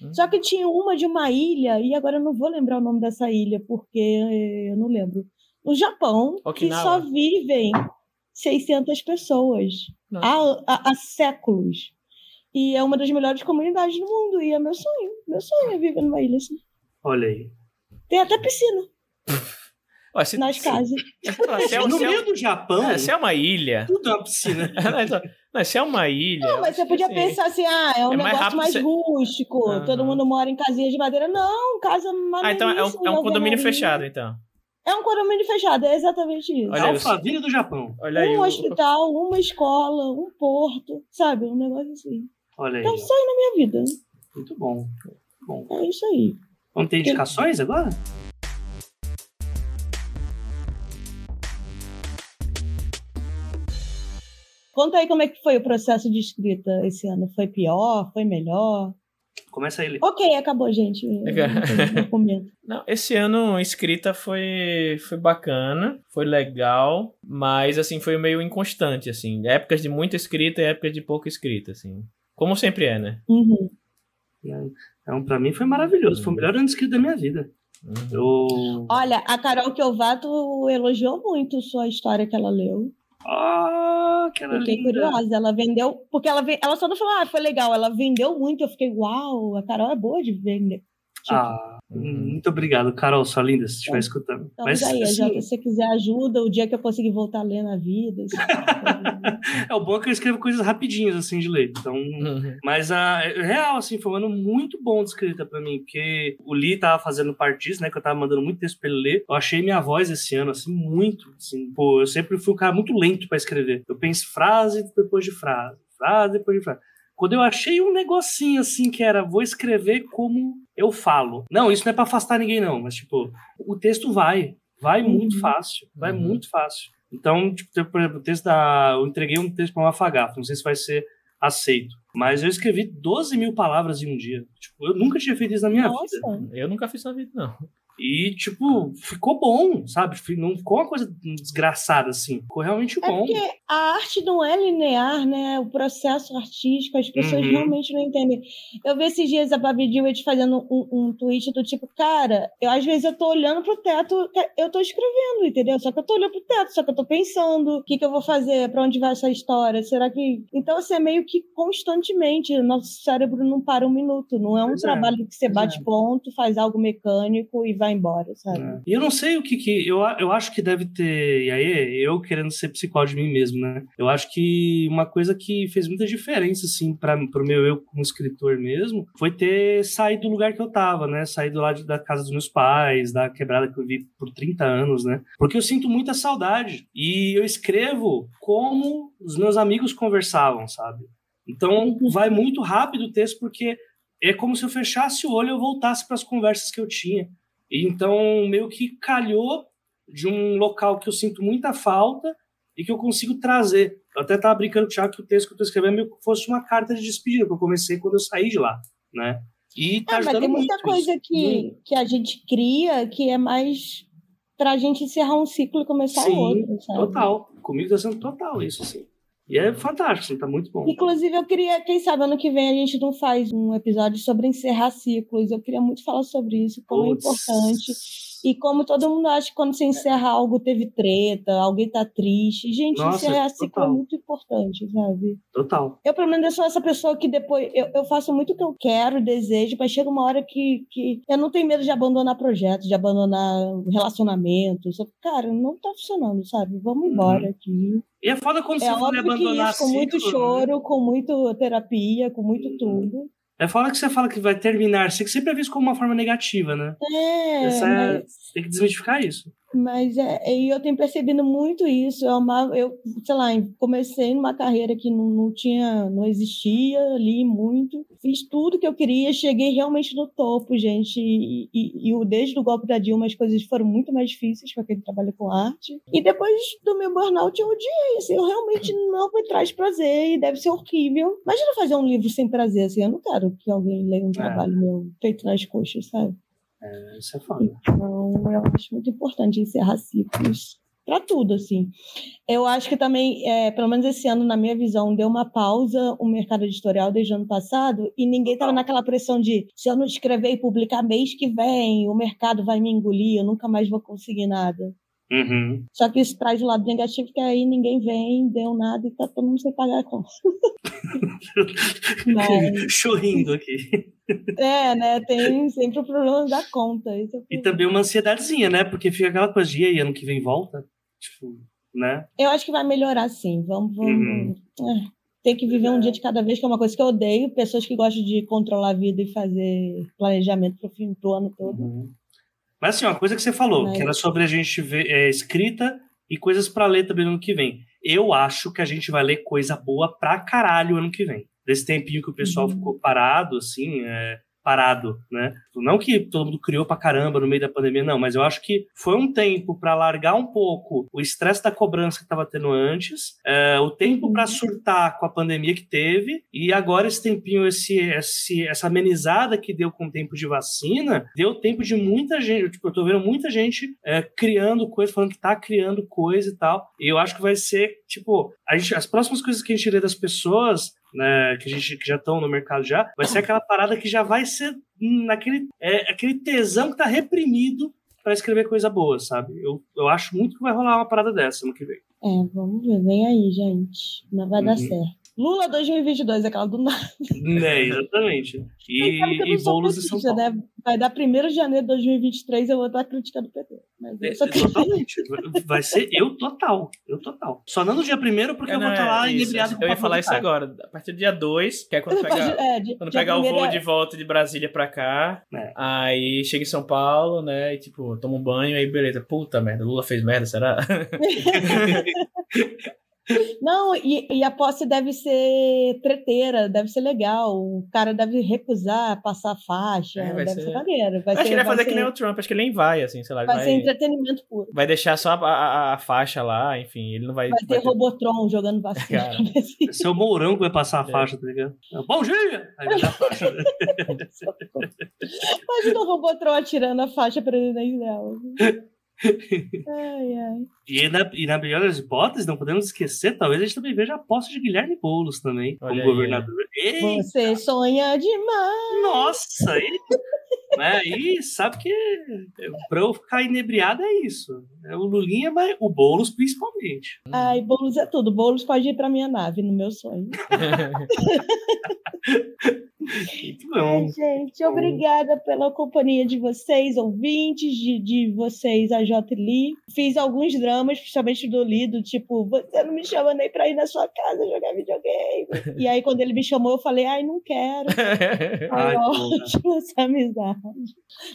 Hum. Só que tinha uma de uma ilha, e agora eu não vou lembrar o nome dessa ilha, porque eu não lembro. No Japão, que Okinawa. só vivem 600 pessoas há, há, há séculos. E é uma das melhores comunidades do mundo. E é meu sonho. Meu sonho é viver numa ilha assim. olha aí. Tem até piscina Ó, se, nas se- casas. se é, no se é- meio do Japão, é, se é uma ilha. tudo é uma piscina. Não, então, não, se é uma ilha. Não, mas você podia sim. pensar assim, ah, é um É mais negócio mais você- rústico. Todo mundo mora em casinhas de madeira. Não, casa Ah, então é um, é um condomínio fechado, então. É um condomínio fechado, é exatamente isso. Olha aí, Alphaville do Japão. Olha aí. um o- hospital, uma escola, um porto, sabe? Um negócio assim. Olha aí. É ó. sonho na minha vida. Muito bom. Bom. É isso aí. Vamos ter indicações agora? Conta aí como é que foi o processo de escrita esse ano. Foi pior? Foi melhor? Começa aí, Lê. Ok, acabou, gente. Eu não esse ano a escrita foi, foi bacana, foi legal, mas assim, foi meio inconstante, assim. Épocas de muita escrita e épocas de pouca escrita, assim. Como sempre é, né? Uhum. Então, pra mim foi maravilhoso. Foi o melhor ano de escrito da minha vida. Uhum. Eu. Olha, a Carol Kiovato elogiou muito sua história que ela leu. Ah, que era Fiquei linda. curiosa. Ela vendeu. Porque ela, ela só não falou, ah, foi legal. Ela vendeu muito. Eu fiquei, uau, a Carol é boa de vender. Tipo, Ah. Muito obrigado, Carol, sua linda, se estiver É. escutando. então Mas aí, assim, já, se você quiser ajuda, o dia que eu conseguir voltar a ler na vida. é o bom é que eu escrevo coisas rapidinhas, assim, de ler. Então, Uhum. Mas a é real, assim, foi um ano muito bom de escrita pra mim, porque o Lee tava fazendo partes, né, que eu tava mandando muito texto pra ele ler. Eu achei minha voz esse ano, assim, muito, assim, pô, eu sempre fui um cara muito lento pra escrever. Eu penso frase depois de frase, frase depois de frase. Quando eu achei um negocinho, assim, que era, vou escrever como eu falo. Não, isso não é pra afastar ninguém, não, mas, tipo, o texto vai, vai muito Uhum. fácil, vai Uhum. muito fácil. Então, tipo, por exemplo, o texto da... Eu entreguei um texto pra uma Fagafo, não sei se vai ser aceito. Mas eu escrevi 12 mil palavras em um dia. Tipo, eu nunca tinha feito isso na minha vida. Nossa. Eu nunca fiz na vida, não. E, tipo, ficou bom, sabe? Não ficou uma coisa desgraçada, assim. Ficou realmente É bom. porque a arte não é linear, né? O processo artístico, as pessoas Uhum. realmente não entendem. Eu vi esses dias a Babi Dewitt fazendo um, um tweet do tipo, cara, eu às vezes eu tô olhando pro teto, eu tô escrevendo, entendeu? Só que eu tô olhando pro teto, só que eu tô pensando, o que que eu vou fazer, pra onde vai essa história, será que... Então, assim, é meio que constantemente, nosso cérebro não para um minuto, não é um Pois é, trabalho que você bate ponto, faz algo mecânico e vai embora, sabe? É. E eu não sei o que que. Eu, eu acho que deve ter. E aí, eu querendo ser psicólogo de mim mesmo, né? Eu acho que uma coisa que fez muita diferença, assim, para pro meu eu como escritor mesmo, foi ter saído do lugar que eu tava, né? Saído lá de, da casa dos meus pais, da quebrada que eu vi por 30 anos, né? Porque eu sinto muita saudade. E eu escrevo como os meus amigos conversavam, sabe? Então vai muito rápido o texto, porque é como se eu fechasse o olho e eu voltasse para as conversas que eu tinha. Então, meio que calhou de um local que eu sinto muita falta e que eu consigo trazer. Eu até estava brincando com o Thiago que o texto que eu estou escrevendo meio que fosse uma carta de despedida, que eu comecei quando eu saí de lá, né? E tá é, mas tem muita coisa que, que a gente cria que é mais para a gente encerrar um ciclo e começar sim, outro, sabe? Total. Comigo está sendo total isso, sim. E é fantástico, tá muito bom. Inclusive, eu queria, quem sabe, ano que vem a gente não faz um episódio sobre encerrar ciclos. Eu queria muito falar sobre isso, como Puts. é importante. E como todo mundo acha que quando você encerra algo, teve treta, alguém tá triste. Gente, Nossa, encerrar ciclo é muito importante, sabe? Total. Eu, pelo menos, eu sou essa pessoa que depois. Eu, eu faço muito o que eu quero, desejo, mas chega uma hora que, que eu não tenho medo de abandonar projetos, de abandonar relacionamentos. Cara, não tá funcionando, sabe? Vamos uhum. embora uhum. aqui. E é foda quando é você vai abandonar isso, Com muito né? choro, né? com muito terapia, com muito tudo. É foda que você fala que vai terminar, você sempre é visto como uma forma negativa, né? É, Essa é... Mas... Tem que desmistificar isso. Mas é, eu tenho percebido muito isso. Eu, amava, eu sei lá, comecei numa carreira que não, não tinha, não existia, li muito, fiz tudo que eu queria, cheguei realmente no topo, gente. E, e, e desde o golpe da Dilma as coisas foram muito mais difíceis para quem trabalha com arte. E depois do meu burnout eu odiei, assim, eu realmente não me traz prazer e deve ser horrível. Imagina fazer um livro sem prazer, assim, eu não quero que alguém leia um é. trabalho meu feito nas coxas, sabe? É, isso é foda. Então, eu acho muito importante encerrar ciclos para tudo, assim. Eu acho que também, é, pelo menos esse ano, na minha visão, deu uma pausa o mercado editorial desde o ano passado e ninguém estava naquela pressão de se eu não escrever e publicar mês que vem, o mercado vai me engolir, eu nunca mais vou conseguir nada. Uhum. Só que isso traz o lado negativo, que aí ninguém vem, deu nada e tá todo mundo sem pagar a conta. Mas... Chorrindo aqui. É, né? Tem sempre o problema da conta. É e também uma ansiedadezinha, né? Porque fica aquela coisa de, e aí, ano que vem volta? Tipo, né? Eu acho que vai melhorar sim. Vamos, vamos. Uhum. É, tem que viver um dia de cada vez, que é uma coisa que eu odeio. Pessoas que gostam de controlar a vida e fazer planejamento pro fim do ano todo. Uhum. Mas assim, uma coisa que você falou, Mas... que era sobre a gente ver é, escrita e coisas para ler também no ano que vem. Eu acho que a gente vai ler coisa boa pra caralho ano que vem. Desse tempinho que o pessoal uhum. ficou parado, assim, é, parado, né? Não que todo mundo criou pra caramba no meio da pandemia, não, mas eu acho que foi um tempo para largar um pouco o estresse da cobrança que estava tendo antes, é, o tempo para uhum. surtar com a pandemia que teve, e agora esse tempinho, esse, esse, essa amenizada que deu com o tempo de vacina, deu tempo de muita gente, tipo, eu tô vendo muita gente é, criando coisa, falando que tá criando coisa e tal, e eu acho que vai ser, tipo, gente, as próximas coisas que a gente lê das pessoas né, que, a gente, que já estão no mercado já, vai ser aquela parada que já vai ser naquele é, aquele tesão que tá reprimido para escrever coisa boa, sabe? Eu, eu acho muito que vai rolar uma parada dessa no que vem. É, vamos ver. Vem aí, gente. Não vai uhum. dar certo. Lula 2022, aquela do nada. É, exatamente. E, e bolos de São Paulo. Né? Vai dar 1 de janeiro de 2023, eu vou estar criticando o PT. Mas é, Exatamente. Vai ser eu total. Eu total. Só não no dia 1 porque é, eu vou estar lá é inebriado com Eu ia falar isso agora. A partir do dia 2, que é quando pegar, é, de, quando pegar o voo é... de volta de Brasília pra cá. É. Aí chega em São Paulo, né? E tipo, toma um banho, aí beleza. Puta merda, Lula fez merda, será? Não, e, e, a posse deve ser treteira, deve ser legal. O cara deve recusar passar faixa, é, deve ser, ser maneiro. Vai acho ser, que ele vai fazer ser... que nem o Trump, acho que ele nem vai, assim, sei lá. Vai, vai ser entretenimento puro. Vai deixar só a, a, a, faixa lá, enfim, ele não vai. Vai ter, vai ter... Robotron jogando vacina. Esse é Mourão que vai passar a é. faixa, tá ligado? Bom dia! Aí vai dar a faixa. Imagina o Robotron atirando a faixa presidente dela. ai, ai. E na, e na melhor das hipóteses, não podemos esquecer, talvez a gente também veja a posse de Guilherme Boulos também, Olha como aí, governador. Eita. Você sonha demais! Nossa! E, né, e sabe que pra eu ficar inebriado é isso. É o Lulinha, mas o Boulos principalmente. Ai, Boulos é tudo. Boulos pode ir pra minha nave, no meu sonho. Muito Ai, bom. gente, obrigada pela companhia de vocês, ouvintes, de, de vocês, a J. Lee. Fiz alguns dramas, principalmente do Lido, tipo, você não me chama nem pra ir na sua casa jogar videogame. e aí, quando ele me chamou, eu falei, ai, não quero. Ai, ótimo essa amizade.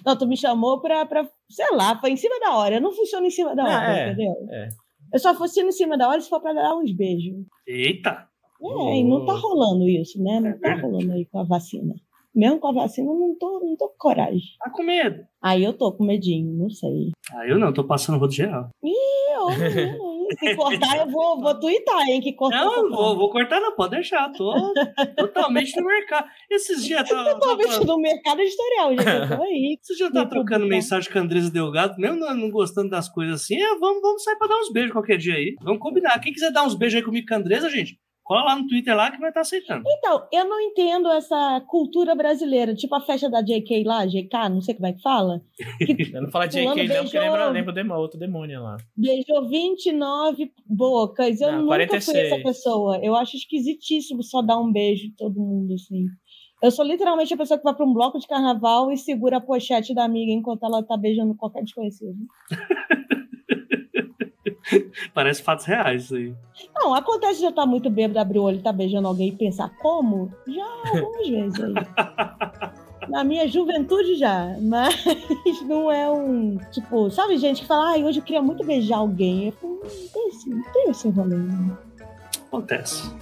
Não, tu me chamou pra, pra, sei lá, foi em cima da hora. Eu não funciono em cima da Não, hora, é, entendeu? é. Eu só funciono em cima da hora se for pra dar uns beijos. Eita! É, e não tá rolando isso, né? Não tá rolando aí com a vacina. Mesmo com a vacina, eu não tô, não tô com coragem. Tá com medo. Aí eu tô com medinho, não sei. Ah, eu não, tô passando rodo geral. Eu, eu, se cortar, eu vou, vou twittar, hein? Que cortar. Não, vou, vou cortar, não, pode deixar. Tô totalmente no mercado. Esses dias tá. Totalmente no mercado editorial, gente. Tô aí. Esses dias Vou trocando mensagem com a Andresa Delgado, mesmo não, não gostando das coisas assim, é, vamos, vamos sair pra dar uns beijos qualquer dia aí. Vamos combinar. Quem quiser dar uns beijos aí comigo com a Andresa, gente, cola lá no Twitter lá que vai estar aceitando. Então, eu não entendo essa cultura brasileira, tipo a festa da JK lá, JK, não sei como é que fala. Eu não falo JK, não, porque lembra, lembra o demo, outro demônio lá. Beijou 29 bocas. Eu Não, nunca 46. fui essa pessoa. Eu acho esquisitíssimo só dar um beijo em todo mundo, assim. Eu sou literalmente a pessoa que vai para um bloco de carnaval e segura a pochete da amiga enquanto ela tá beijando qualquer desconhecido. Parece fatos reais isso aí. Não, acontece de eu estar muito bêbado, abrir o olho e tá beijando alguém e pensar como? Já algumas vezes aí. Na minha juventude já, mas não é um. Tipo, sabe gente que fala, ai, hoje eu queria muito beijar alguém. Eu falo, não tem esse, não tem esse rolê. não." Acontece.